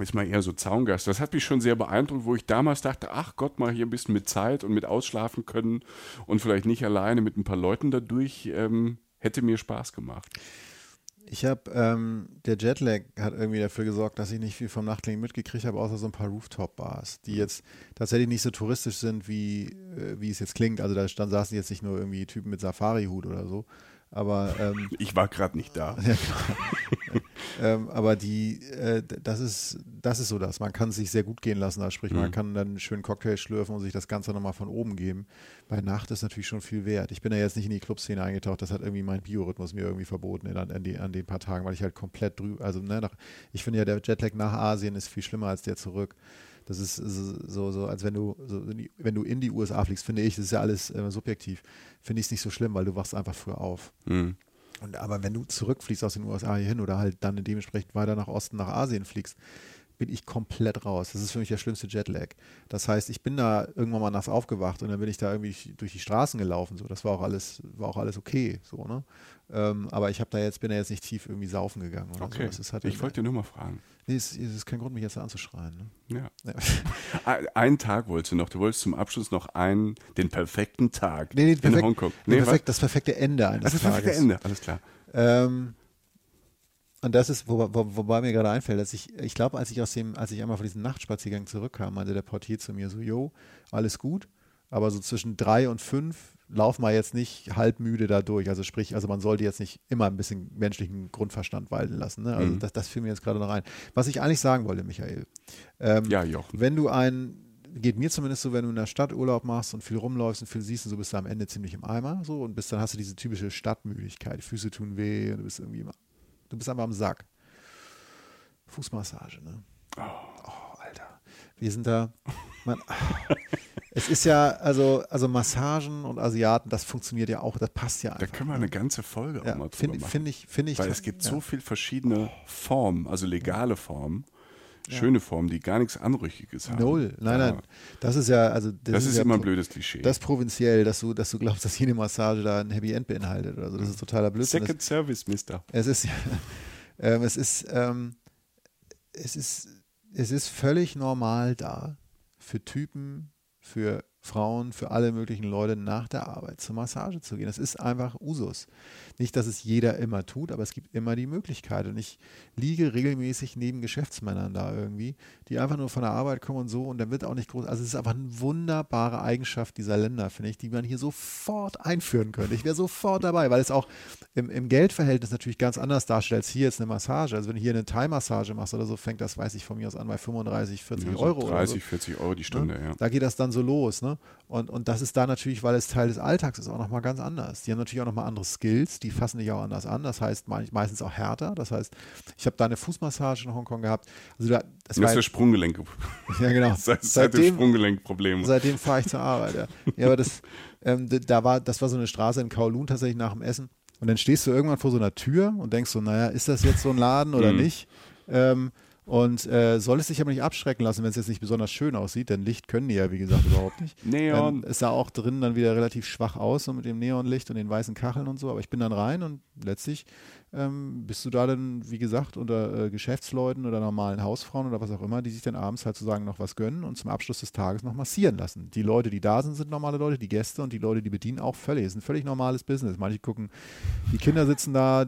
ist man eher so Zaungast. Das hat mich schon sehr beeindruckt, wo ich damals dachte, ach Gott, mal hier ein bisschen mit Zeit und mit ausschlafen können und vielleicht nicht alleine mit ein paar Leuten dadurch, ähm, hätte mir Spaß gemacht. Ich habe, ähm, der Jetlag hat irgendwie dafür gesorgt, dass ich nicht viel vom Nachtleben mitgekriegt habe, außer so ein paar Rooftop-Bars, die jetzt tatsächlich nicht so touristisch sind, wie, äh, wie es jetzt klingt. Also da stand, saßen jetzt nicht nur irgendwie Typen mit Safari-Hut oder so, aber ähm, Ich war gerade nicht da. Ja, genau. ähm, aber die, äh, das ist, das ist so das. Man kann es sich sehr gut gehen lassen. Also sprich, man Mhm. kann dann einen schönen Cocktail schlürfen und sich das Ganze nochmal von oben geben. Bei Nacht ist natürlich schon viel wert. Ich bin da jetzt nicht in die Clubszene eingetaucht. Das hat irgendwie mein Biorhythmus mir irgendwie verboten in, an, die, an den paar Tagen, weil ich halt komplett drüber, also ne, nach, ich finde ja, der Jetlag nach Asien ist viel schlimmer als der zurück. Das ist so, so, als wenn du, so, in die- wenn du in die USA fliegst, finde ich, das ist ja alles äh, subjektiv, finde ich es nicht so schlimm, weil du wachst einfach früher auf. Hm. Und, aber wenn du zurückfliegst aus den USA hier hin oder halt dann dementsprechend weiter nach Osten, nach Asien fliegst, bin ich komplett raus. Das ist für mich der schlimmste Jetlag. Das heißt, ich bin da irgendwann mal nachts aufgewacht und dann bin ich da irgendwie durch die Straßen gelaufen. So, das war auch alles, war auch alles okay. So, ne? Ähm, aber ich habe da jetzt, bin da jetzt nicht tief irgendwie saufen gegangen oder Okay, so. Halt ich wollte dir nur mal fragen. nee, es, es ist kein Grund, mich jetzt anzuschreien. Ne? Ja. Ja. Ein- Einen Tag wolltest du noch. Du wolltest zum Abschluss noch einen, den perfekten Tag Nee, nee, in perfekt, Hongkong. nee, perfekt, das perfekte Ende eines Das ist das perfekte Tages. Ende, alles klar. Ähm, und das ist, wo, wo, wobei mir gerade einfällt, dass ich, ich glaube, als ich aus dem, als ich einmal von diesem Nachtspaziergang zurückkam, meinte der Portier zu mir so, jo, alles gut, aber so zwischen drei und fünf laufen wir jetzt nicht halb müde da durch. Also sprich, also man sollte jetzt nicht immer ein bisschen menschlichen Grundverstand walten lassen. Ne? Also Mhm. das, das fiel mir jetzt gerade noch ein. Was ich eigentlich sagen wollte, Michael, ähm, Ja, Jochen. wenn du ein, geht mir zumindest so, wenn du in der Stadt Urlaub machst und viel rumläufst und viel siehst und so bist du am Ende ziemlich im Eimer so und bist dann hast du diese typische Stadtmüdigkeit, die Füße tun weh und du bist irgendwie immer, du bist einfach am Sack. Fußmassage, ne? Oh, Alter. Wir sind da, man, es ist ja, also, also Massagen und Asiaten, das funktioniert ja auch, das passt ja Da einfach. können wir ne? eine ganze Folge auch ja, mal drüber Finde machen. find ich, finde ich. Weil es gibt ja. so viele verschiedene Formen, also legale Formen, schöne Formen, die gar nichts Anrüchiges haben. Null. Nein, Ja. nein. Das ist ja, also Das, ist ja immer ein blödes Klischee. Das ist provinziell, dass du, dass du glaubst, dass jede Massage da ein Happy End beinhaltet. Also das ist totaler Blödsinn. Second Service, Mister. Es ist, ähm, es ist, ähm, es ist, es ist völlig normal da für Typen, für Frauen, für alle möglichen Leute nach der Arbeit zur Massage zu gehen. Das ist einfach Usus. Nicht, dass es jeder immer tut, aber es gibt immer die Möglichkeit. Und ich liege regelmäßig neben Geschäftsmännern da irgendwie, die einfach nur von der Arbeit kommen und so und dann wird auch nicht groß. Also es ist einfach eine wunderbare Eigenschaft dieser Länder, finde ich, die man hier sofort einführen könnte. Ich wäre sofort dabei, weil es auch im, im Geldverhältnis natürlich ganz anders darstellt als hier jetzt eine Massage. Also wenn du hier eine Thai-Massage machst oder so, fängt das, weiß ich von mir aus an, bei 35, 40 Ja, so Euro. oder so. 30, 40 Euro die Stunde, ja. Da geht das dann so los. Ne? Ne? Und, und das ist da natürlich, weil es Teil des Alltags ist, auch nochmal ganz anders. Die haben natürlich auch nochmal andere Skills, die fassen dich auch anders an. Das heißt meistens auch härter. Das heißt, ich habe da eine Fußmassage in Hongkong gehabt. Also da, das, ist der Sprunggelenk. Ja, genau. Seit, seitdem Sprunggelenkproblem. Seitdem fahre ich zur Arbeit. Ja, ja aber das, ähm, da war, das war so eine Straße in Kowloon tatsächlich nach dem Essen. Und dann stehst du irgendwann vor so einer Tür und denkst so, naja, ist das jetzt so ein Laden oder mhm. nicht? Ähm, und äh, soll es sich aber nicht abschrecken lassen, wenn es jetzt nicht besonders schön aussieht, denn Licht können die ja, wie gesagt, überhaupt nicht. Neon. es sah auch drin dann wieder relativ schwach aus, so mit dem Neonlicht und den weißen Kacheln und so. Aber ich bin dann rein und letztlich ähm, bist du da dann, wie gesagt, unter äh, Geschäftsleuten oder normalen Hausfrauen oder was auch immer, die sich dann abends halt sozusagen noch was gönnen und zum Abschluss des Tages noch massieren lassen. Die Leute, die da sind, sind normale Leute, die Gäste und die Leute, die bedienen, auch völlig. Es ist ein völlig normales Business. Manche gucken, die Kinder sitzen da,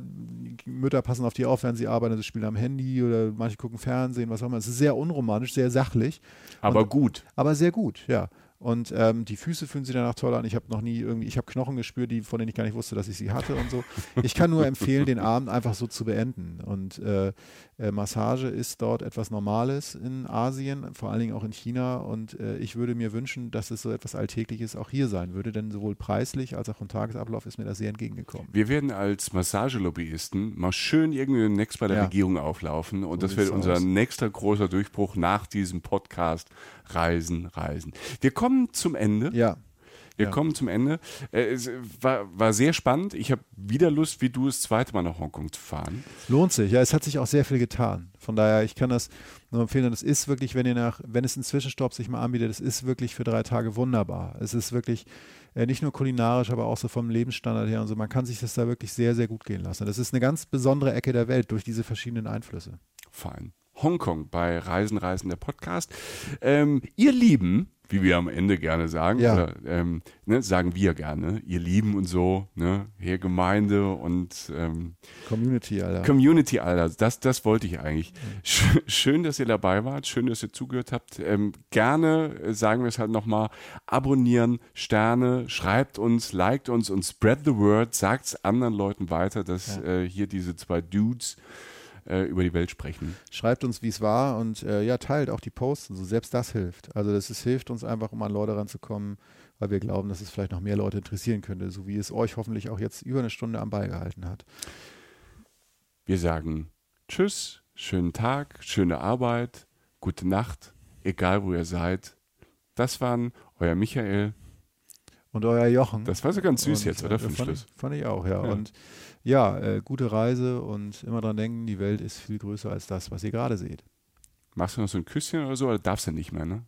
Mütter passen auf die auf, während sie arbeiten, sie spielen am Handy oder manche gucken Fernsehen, was auch immer. Es ist sehr unromantisch, sehr sachlich. Aber und, gut. Aber sehr gut, ja. Und ähm, die Füße fühlen sich danach toll an. Ich habe noch nie irgendwie, ich habe Knochen gespürt, die, von denen ich gar nicht wusste, dass ich sie hatte und so. Ich kann nur empfehlen, den Abend einfach so zu beenden. Und äh, äh, Massage ist dort etwas Normales in Asien, vor allen Dingen auch in China. Und äh, ich würde mir wünschen, dass es so etwas Alltägliches auch hier sein würde, denn sowohl preislich als auch im Tagesablauf ist mir das sehr entgegengekommen. Wir werden als Massagelobbyisten mal schön irgendwie demnächst bei der ja. Regierung auflaufen und so das wird unser aus. nächster großer Durchbruch nach diesem Podcast. Reisen, Reisen. Wir kommen zum Ende. Ja. Wir ja. kommen zum Ende. Äh, es war, war sehr spannend. Ich habe wieder Lust, wie du das zweite Mal nach Hongkong zu fahren. Lohnt sich. Ja, es hat sich auch sehr viel getan. Von daher, ich kann das nur empfehlen. Es ist wirklich, wenn ihr nach, wenn es einen Zwischenstopp sich mal anbietet, es ist wirklich für drei Tage wunderbar. Es ist wirklich äh, nicht nur kulinarisch, aber auch so vom Lebensstandard her und so. Man kann sich das da wirklich sehr, sehr gut gehen lassen. Das ist eine ganz besondere Ecke der Welt durch diese verschiedenen Einflüsse. Fein. Hongkong bei Reisen, Reisen, der Podcast. Ähm, ihr Lieben, wie wir am Ende gerne sagen, ja. oder ähm, ne, sagen wir gerne, ihr Lieben und so, ne, hier Gemeinde und ähm, Community, Alter. Community, Alter, das, das wollte ich eigentlich. Mhm. Schön, dass ihr dabei wart, schön, dass ihr zugehört habt. Ähm, gerne, äh, sagen wir es halt nochmal, abonnieren, Sterne, schreibt uns, liked uns und spread the word, sagt es anderen Leuten weiter, dass ja. äh, hier diese zwei Dudes äh, über die Welt sprechen. Schreibt uns, wie es war und äh, ja, teilt auch die Posts. Also selbst das hilft. Also das ist, hilft uns einfach, um an Leute ranzukommen, weil wir glauben, dass es vielleicht noch mehr Leute interessieren könnte, so wie es euch hoffentlich auch jetzt über eine Stunde am Ball gehalten hat. Wir sagen Tschüss, schönen Tag, schöne Arbeit, gute Nacht, egal wo ihr seid. Das waren euer Michael. Und euer Jochen. Das war so ganz süß und, jetzt, oder? Fand ich, fand ich auch, ja. ja. Und ja, äh, gute Reise und immer dran denken, die Welt ist viel größer als das, was ihr gerade seht. Machst du noch so ein Küsschen oder so, oder darfst du nicht mehr, ne?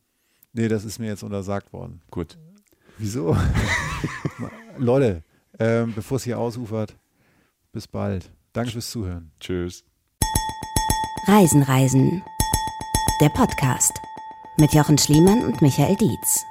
Nee, das ist mir jetzt untersagt worden. Gut. Wieso? Leute, ähm, bevor es hier ausufert, bis bald. Danke fürs Zuhören. Tschüss. Reisen, Reisen. Der Podcast mit Jochen Schliemann und Michael Dietz.